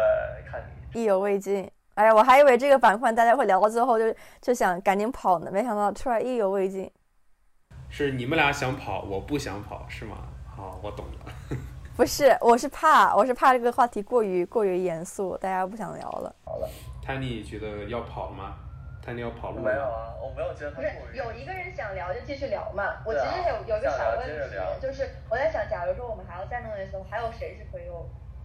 S2: 看
S4: 你。意犹未尽。哎呀，我还以为这个板块大家会聊到最后就就想赶紧跑呢，没想到突然意犹未尽。
S3: 是你们俩想跑，我不想跑，是吗？好，我懂了。
S4: 不是，我是怕，我是怕这个话题过于过于严肃，大家不想聊了。
S2: 好了。
S3: Tanny 觉得要跑了吗？他你要跑路
S2: 没有啊，我没有觉得。
S5: 不是有一个人想聊就继续聊嘛。我其实有有一个小问题，就是我在想，假如说我们还要再弄一次，还有谁是可以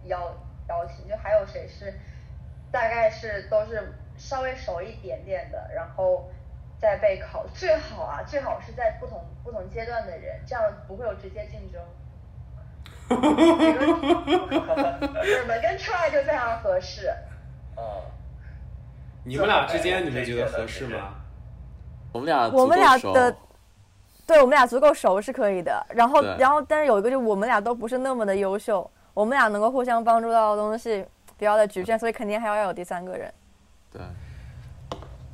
S5: 邀邀请？就还有谁是大概是都是稍微熟一点点的，然后再备考。最好啊，最好是在不同不同阶段的人，这样不会有直接竞争。哈哈哈哈哈！你们跟 try 就非常合适。
S2: 啊。
S3: 你们俩之间，你们觉得合适吗？
S2: 我们俩，
S4: 我们俩的，对我们俩足够熟是可以的。然后，然后，但是有一个，就我们俩都不是那么的优秀，我们俩能够互相帮助到的东西比较的局限，所以肯定还要有第三个人。
S2: 对。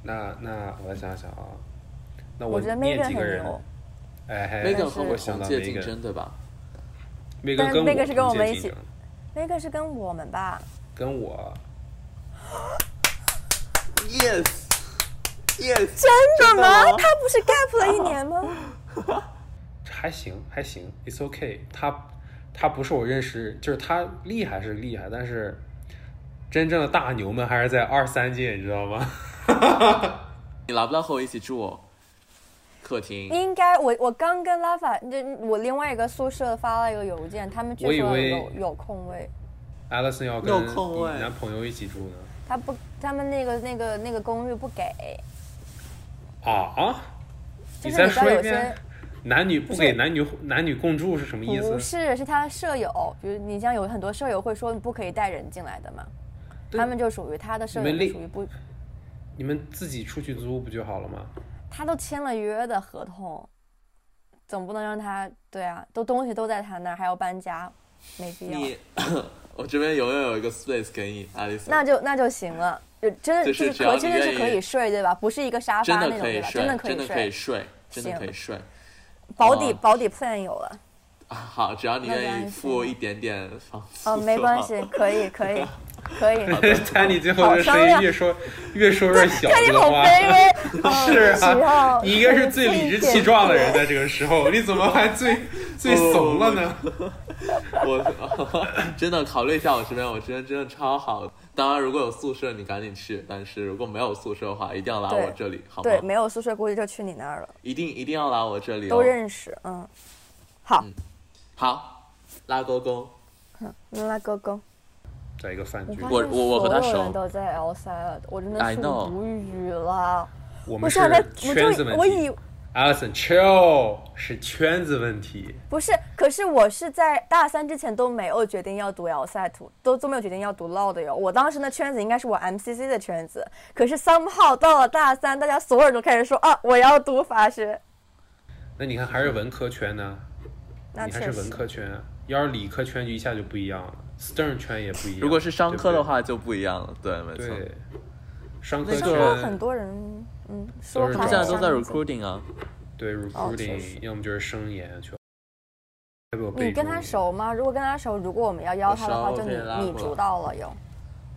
S3: 那那我来想想啊，那
S4: 我觉得
S3: 念几个人？哎，
S2: 那个和我想到竞争对吧
S3: 那个跟
S4: 那个是跟我们一
S3: 起
S4: ，，Megan 是跟我们吧？
S3: 跟我。
S2: Yes，Yes，
S4: 真的吗？他不是 gap 了一年吗？
S3: 还行，还行，It's OK。他他不是我认识，就是他厉害是厉害，但是真正的大牛们还是在二三届，你知道吗？
S2: 你来不来和我一起住？客厅
S4: 应该我我刚跟拉法，就我另外一个宿舍发了一个邮件，他们据说有有空位。
S3: Alison 要跟男朋友一起住呢。
S4: 他不，他们那个那个那个公寓不给。
S3: 啊？你再说一遍。男女不给男女男女共住是什么意思？
S4: 不是，是他的舍友。比如你像有很多舍友会说你不可以带人进来的嘛，他们就属于他的舍友，属于不。
S3: 你们自己出去租不就好了吗？
S4: 他都签了约的合同，总不能让他对啊，都东西都在他那儿，还要搬家，没必要。
S2: 你，我这边永远有一个 space 给你，爱丽丝。
S4: 那就那就行了，就真的就是可真的是可以睡对吧？不是一个沙发那种对吧？真
S2: 的
S4: 可以
S2: 睡，真的可以睡，真的可以睡。
S4: 保底保底 plan 有了。
S2: 好，只要你愿意付一点点房租。
S4: 哦，没关系，可以可以。可以，
S3: 看你最后的声音越说越说越小，
S4: 看你好卑微。
S3: 是啊，你应该是最理直气壮的人，在这个时候，你怎么还最 最怂了呢？
S2: 我真的考虑一下，我这边我这边真的超好。当然，如果有宿舍，你赶紧去；但是如果没有宿舍的话，一定要来我这里，好吗？
S4: 对，没有宿舍，估计就去你那儿了。
S2: 一定一定要来我这里，
S4: 都认识，嗯。好，
S2: 好，拉勾勾，
S4: 嗯，拉勾勾。
S3: 在一个饭局，
S2: 我我我和他熟。
S4: 都在 L 三，我真的是无语了。
S3: 我们
S4: 是
S3: 圈子问题。Alison，chill，是圈子问题。
S4: 不是，可是我是在大三之前都没有决定要读 L 赛图，都都没有决定要读 law 的哟。我当时那圈子应该是我 MCC 的圈子，可是 somehow 到了大三，大家所有人都开始说啊，我要读法学。
S3: 那你看，还是文科圈呢？
S4: 你
S3: 还是文科圈，要是理科圈就一下就不一样了。Stern 圈也不一样。
S2: 如果是商科的话就不一样了，对，没错。
S3: 商科
S4: 圈很多人，嗯，说
S2: 他现在都在 recruiting 啊。
S3: 对，recruiting，要么就是升研去。
S4: 你跟他熟吗？如果跟他熟，如果我们要邀他的话，就你你主导了哟。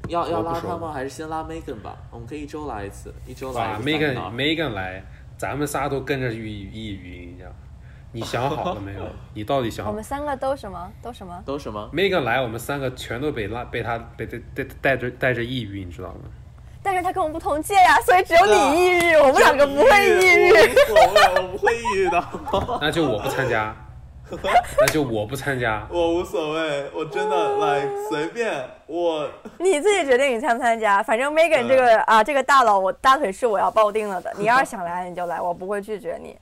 S2: 要要拉他吗？还是先拉 Megan 吧？我们可以一周来一次，一周来。
S3: Megan Megan 来，咱们仨都跟着抑抑郁一下。你想好了没有？你到底想？
S4: 我们三个都什么？都什么？
S2: 都什么
S3: ？Megan 来，我们三个全都被拉，被他被带带带着带着抑郁，你知道吗？
S4: 但是他跟我们不同届呀，所以只有你抑郁，我们两个不会抑郁。
S2: 我不会抑郁的。
S3: 那就我不参加，那就我不参加。
S2: 我无所谓，我真的来随便我。
S4: 你自己决定你参不参加，反正 Megan 这个啊这个大佬，我大腿是我要抱定了的。你要是想来，你就来，我不会拒绝你。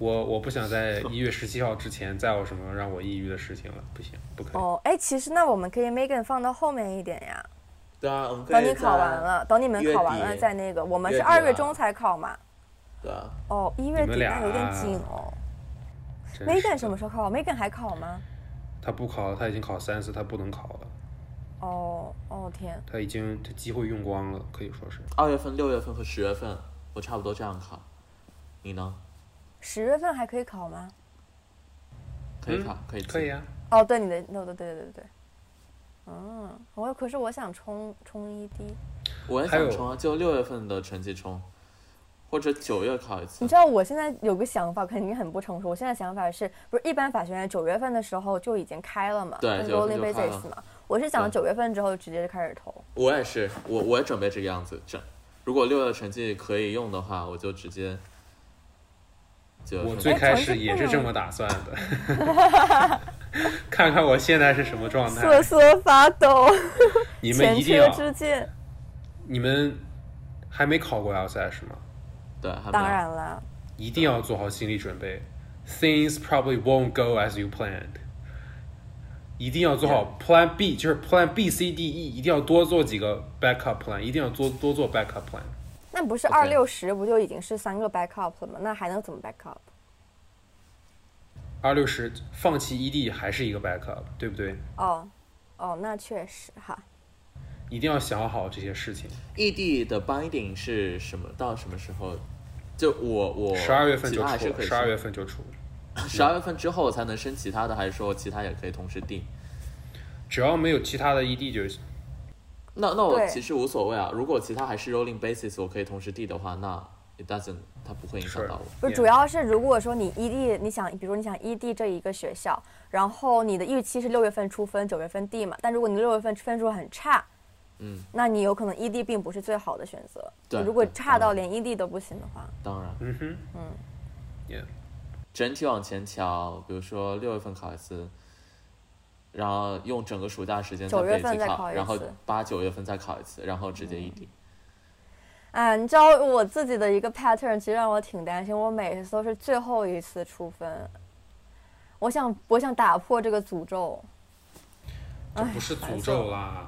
S3: 我我不想在一月十七号之前再有什么让我抑郁的事情了，不行，不可以。
S4: 哦，哎，其实那我们可以 Megan 放到后面一点呀。
S2: 对啊，
S4: 等你考完了，等你们考完了再那个。我们是二月中才考嘛。
S2: 对啊。
S4: 哦，一月底那有点紧哦。Megan 什么时候考？Megan 还考吗？
S3: 他不考了，他已经考三次，他不能考了。
S4: 哦哦天。
S3: 他已经他机会用光了，可以说是。
S2: 二月份、六月份和十月份，我差不多这样考。你呢？
S4: 十月份还可以考吗？
S2: 可以考，可以，
S3: 可以啊。
S4: 哦，对，你的，对对对对对对。嗯，我可是我想冲冲 ED。
S2: 我也想冲啊，就六月份的成绩冲，或者九月考一次。
S4: 你知道我现在有个想法，肯定很不成熟。我现在想法是不是一般法学院九月份的时候就已经开了嘛？
S2: 对，九月份就开了
S4: 嘛。我是想九月份之后直接就开始投。
S2: 我也是，我我也准备这个样子整。如果六月的成绩可以用的话，我就直接。
S3: 我最开始也是这么打算的，看看我现在是什么状态，
S4: 瑟瑟发抖。
S3: 你们一定要，
S4: 你
S3: 们还没考过 LSA 是吗？
S2: 对，
S4: 当然了，
S3: 一定要做好心理准备。Things probably won't go as you planned。一定要做好 Plan B，就是 Plan B、C、D、E，一定要多做几个 backup plan，一定要多多做 backup plan。
S4: 那不是二六十不就已经是三个 backup 了吗？那还能怎么 backup？
S3: 二六十放弃 ED 还是一个 backup，对不对？
S4: 哦，哦，那确实哈。
S3: 一定要想好这些事情。
S2: ED 的 binding 是什么？到什么时候？就我我
S3: 十二月份就出，十二月份就出。
S2: 十二月份之后才能升其他的，还是说其他也可以同时定？
S3: 只要没有其他的 ED 就行。
S2: 那那我其实无所谓啊，如果其他还是 rolling basis，我可以同时递的话，那 it doesn't，它不会影响到我。
S4: 不主要是如果说你 ED，你想，比如你想 ED 这一个学校，然后你的预期是六月份出分，九月份递嘛，但如果你六月份分数很差，
S2: 嗯，
S4: 那你有可能 ED 并不是最好的选择。
S2: 对
S4: 如果差到连 ED 都不行的话，
S2: 当然，
S3: 嗯哼，
S4: 嗯
S3: ，Yeah，
S2: 整体往前调，比如说六月份考一次，然后用整个暑假时间
S4: 九月
S2: 背机考，
S4: 份再考一
S2: 然后八九月份再考一次，然后直接异地。
S4: 哎，你知道我自己的一个 pattern，其实让我挺担心。我每次都是最后一次出分，我想，我想打破这个诅咒。
S3: 这不是诅咒啦，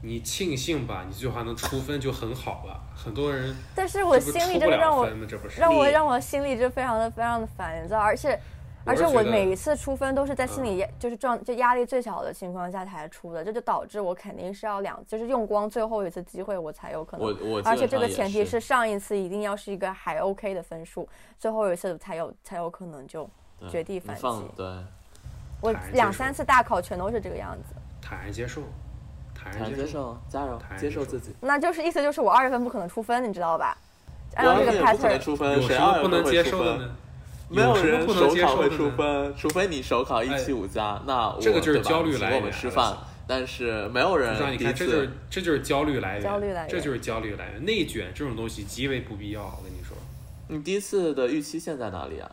S3: 你庆幸吧，你最后还能出分就很好了。很多人
S4: 但是我心里真的让我？
S3: 这不是
S4: 让我让我心里就非常的非常的烦躁，而且
S3: 我
S4: 而且我每一次出分都是在心理压就是状就压力最小的情况下才出的，这就导致我肯定是要两就是用光最后一次机会我才有可能。
S2: 我我
S4: 而且这个前提是上一次一定要是一个还 OK 的分数，最后一次才有才有可能就绝地反击
S2: 对，
S4: 我两三次大考全都是这个样子，
S3: 坦然接受，坦
S2: 坦然。接受，加油
S3: 坦，然接受
S2: 自己。
S4: 那就是意思就是我二月份不可能出分，你知道吧？按照这个 pattern，
S2: 出分，
S3: 有
S2: 谁
S3: 不能？接受的呢？
S2: 没有人
S3: 不能
S2: 手考会？出分，除非你手考一
S3: 哎
S2: 七五加，那我
S3: 这个就是焦虑
S2: 请我们
S3: 来源
S2: 吃饭
S3: 了是，
S2: 但是没有人
S3: 你看，这就是这就是焦虑来源，
S4: 焦虑来源
S3: 这就是焦虑来源。内卷这种东西极为不必要，我跟你说。
S2: 你第一次的预期线在哪里啊？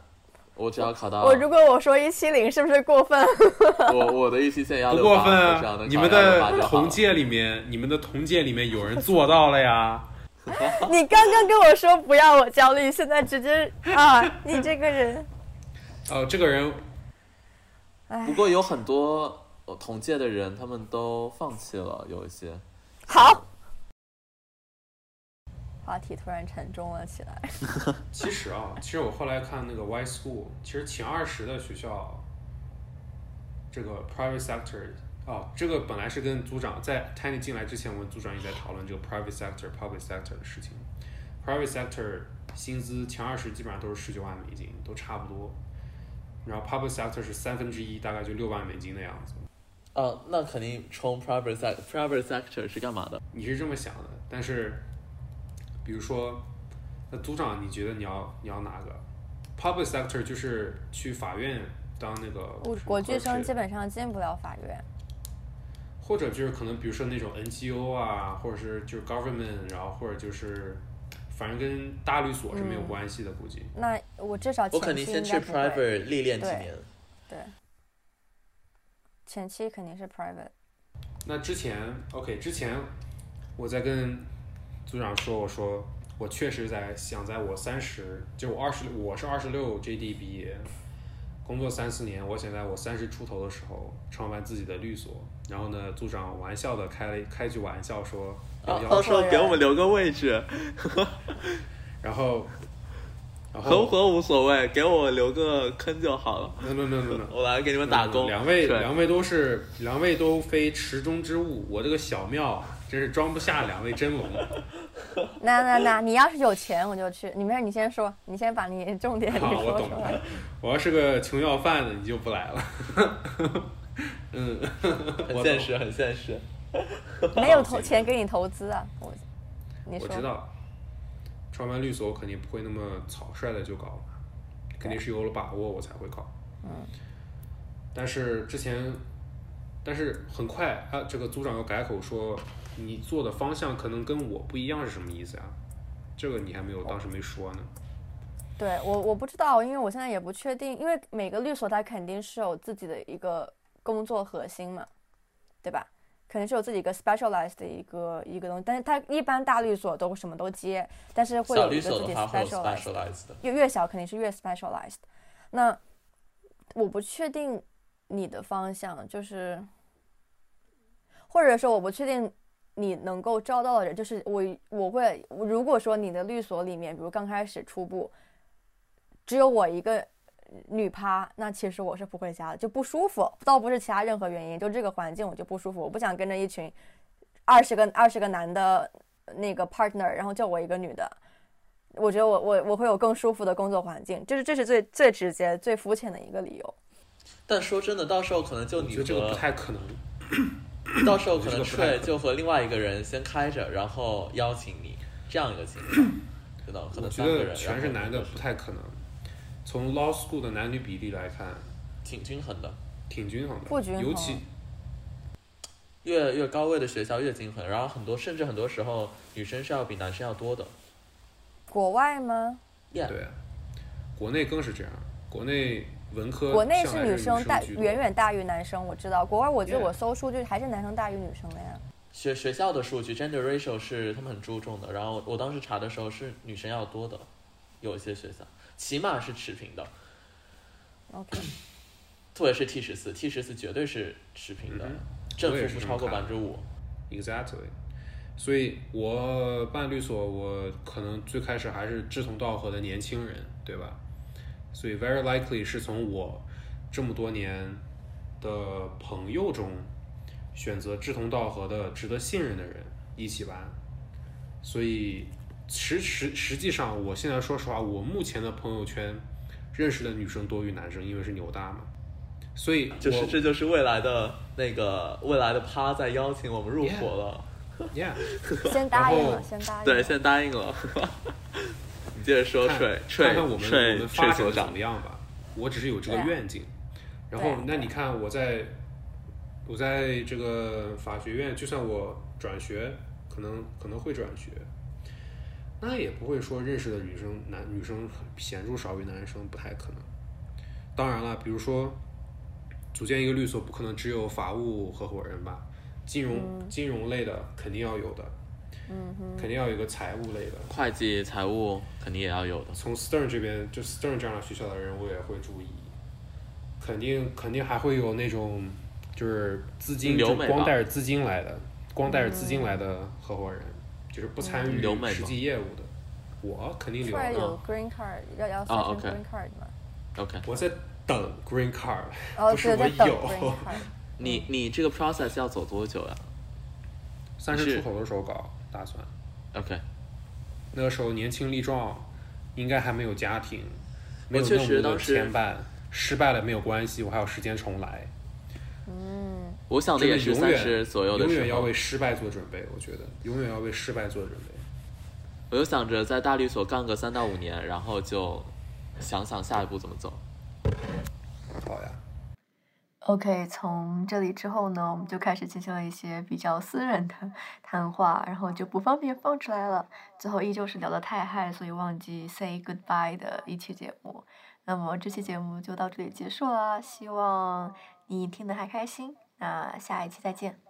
S2: 我只要考到
S4: 我如果我说一七零是不是过分？
S2: 我我的预期线要
S3: 不，过分！你们
S2: 能考168
S3: 的同届里面，你们的同届里面有人做到了呀。
S4: 你刚刚跟我说不要我焦虑，现在直接啊，你这个人，
S3: 哦，这个人
S4: 哎
S2: 不，过有很多呃同届的人，他们都放弃了，有一些。
S4: 好，话题突然沉重了起来。
S3: 其实啊，其实我后来看那个 Y School，其实前二十的学校，这个 private sector 哦，这个本来是跟组长在 Tiny 进来之前，我们组长也在讨论这个 private sector、public sector 的事情。private sector 薪资前二十基本上都是十九万美金，都差不多。然后 public sector 是三分之一，大概就六万美金的样子。
S2: 呃，那肯定冲 private sector。private sector 是干嘛的？
S3: 你是这么想的，但是，比如说，那组长，你觉得你要你要哪个？Public sector 就是去法院当那个
S4: 我国际生基本上进不了法院。
S3: 或者就是可能比如说那种 NGO 啊，或者是就是 government，然后或者就是反正跟大律所是没有
S4: 嗯
S3: 关系的，估计。
S4: 那我至少
S2: 我肯定先去 private 历练几
S4: 对
S2: 年。
S4: 对，前期肯定是 private。
S3: 那之前 OK，之前我在跟组长说，我说我确实在想，在我三十，就我二十，我是二十六 JD 毕业，工作三四年，我想在我三十出头的时候创办自己的律所。然后呢，组长玩笑的开了开句玩笑说，
S2: 到时候给我们留个位置，
S3: 然后，然
S2: 合不合无所谓，给我留个坑就好了。
S3: no no no no no，
S2: 我来给你们打工。
S3: 嗯两位两位都是两位都非池中之物，我这个小庙真是装不下两位真龙。
S4: 那那那，你要是有钱我就去。你没事，你先说，你先把你重点说
S3: 懂
S4: 出来
S3: 了。。我要是个穷要饭的，你就不来了。嗯，
S2: 很现实，很现实。
S4: 没有投钱给你投资啊，我，你说。
S3: 我知道，创办律所我肯定不会那么草率的就搞，肯定是有了把握我才会搞。
S4: 嗯。
S3: 但是之前，但是很快啊，这个组长又改口说，你做的方向可能跟我不一样，是什么意思呀？这个你还没有，当时没说呢。
S4: 对我我不知道，因为我现在也不确定，因为每个律所它肯定是有自己的一个工作核心嘛，对吧？肯定是有自己一个 specialized 的一个一个东西，但是它一般大律所都什么都接，但是会有一个自己
S2: 所的话会有 specialized，specialized 的。
S4: 越越小肯定是越 specialized。那我不确定你的方向，就是或者说我不确定你能够招到的人，就是我我会如果说你的律所里面，比如刚开始初步只有我一个女趴，那其实我是不会加的，就不舒服，倒不是其他任何原因，就这个环境我就不舒服，我不想跟着一群二十个二十个男的那个 partner，然后就我一个女的。我觉得我我我会有更舒服的工作环境，这是这是最最直接、最肤浅的一个理由。
S2: 但说真的，到时候可能就你
S3: 这个不太可能。
S2: 到时候可能睡就和另外一个人先开着，然后邀请你这样一个情况，知道？可能三个人
S3: 全是男的不太可能。从 law school 的男女比例来看，
S2: 挺均衡的，
S3: 挺均衡的。
S4: 不均衡。
S3: 尤其
S2: 越越高位的学校越均衡，然后很多甚至很多时候女生是要比男生要多的。
S4: 国外吗？
S2: 对，
S3: 国内更是这样。国内。文科
S4: 国内
S3: 是
S4: 女生大远远大于
S3: 男
S4: 生，我知道。国外我记得我搜数据还是男生大于女生的呀。
S2: 学学校的数据 gender ratio 是他们很注重的，然后我当时查的时候是女生要多的，有一些学校起码是持平的。
S4: OK。
S2: 特别是 T 十四，T 十四绝对是持平的，正负不超过百分之五。
S3: Exactly。所以我办律所，我可能最开始还是志同道合的年轻人，对吧？所以，very likely 是从我这么多年的朋友中选择志同道合的、值得信任的人一起玩。所以，实实实际上，我现在说实话，我目前的朋友圈认识的女生多于男生，因为是牛大嘛。所以，
S2: 就是这就是未来的那个未来的趴在邀请我们入伙了。
S3: Yeah，
S4: 先答应了，先答应了。
S2: 对，先答应了。你接着说，
S3: 看看看我们我们发展怎么样吧。我只是有这个愿景。然后，那你看我在，我在这个法学院，就算我转学，可能可能会转学，那也不会说认识的女生男女生显著少于男生，不太可能。当然了，比如说组建一个律所，不可能只有法务合伙人吧？金融金融类的肯定要有的。
S4: 嗯哼，
S3: 肯定要有一个财务类的，
S2: 会计、财务肯定也要有的。
S3: 从 Stern 这边，就 Stern 这样的学校的人，我也会注意。肯定肯定还会有那种，就是资金就光带着资金来的，光带着资金来的合伙人，就是不参与实际业务的。我肯定留。
S4: 出有 Green Card，要要申请 Green Card 吗
S2: ？OK。
S3: 我在等 Green Card，
S4: 不是
S3: 我
S4: 有。
S2: 你你这个 process 要走多久呀？
S3: 三十出头的时候搞。打算
S2: ，OK，
S3: 那个时候年轻力壮，应该还没有家庭，没有那么多牵绊，失败了没有关系，我还有时间重来。
S4: 嗯，
S2: 我想的也是三十左右的
S3: 永远要为失败做准备，我觉得永远要为失败做准备。
S2: 我就想着在大律所干个三到五年，然后就想想下一步怎么走。
S3: 好呀。
S1: OK，从这里之后呢，我们就开始进行了一些比较私人的谈话，然后就不方便放出来了。最后依旧是聊得太嗨，所以忘记 say goodbye 的一期节目。那么这期节目就到这里结束了，希望你听得还开心。那下一期再见。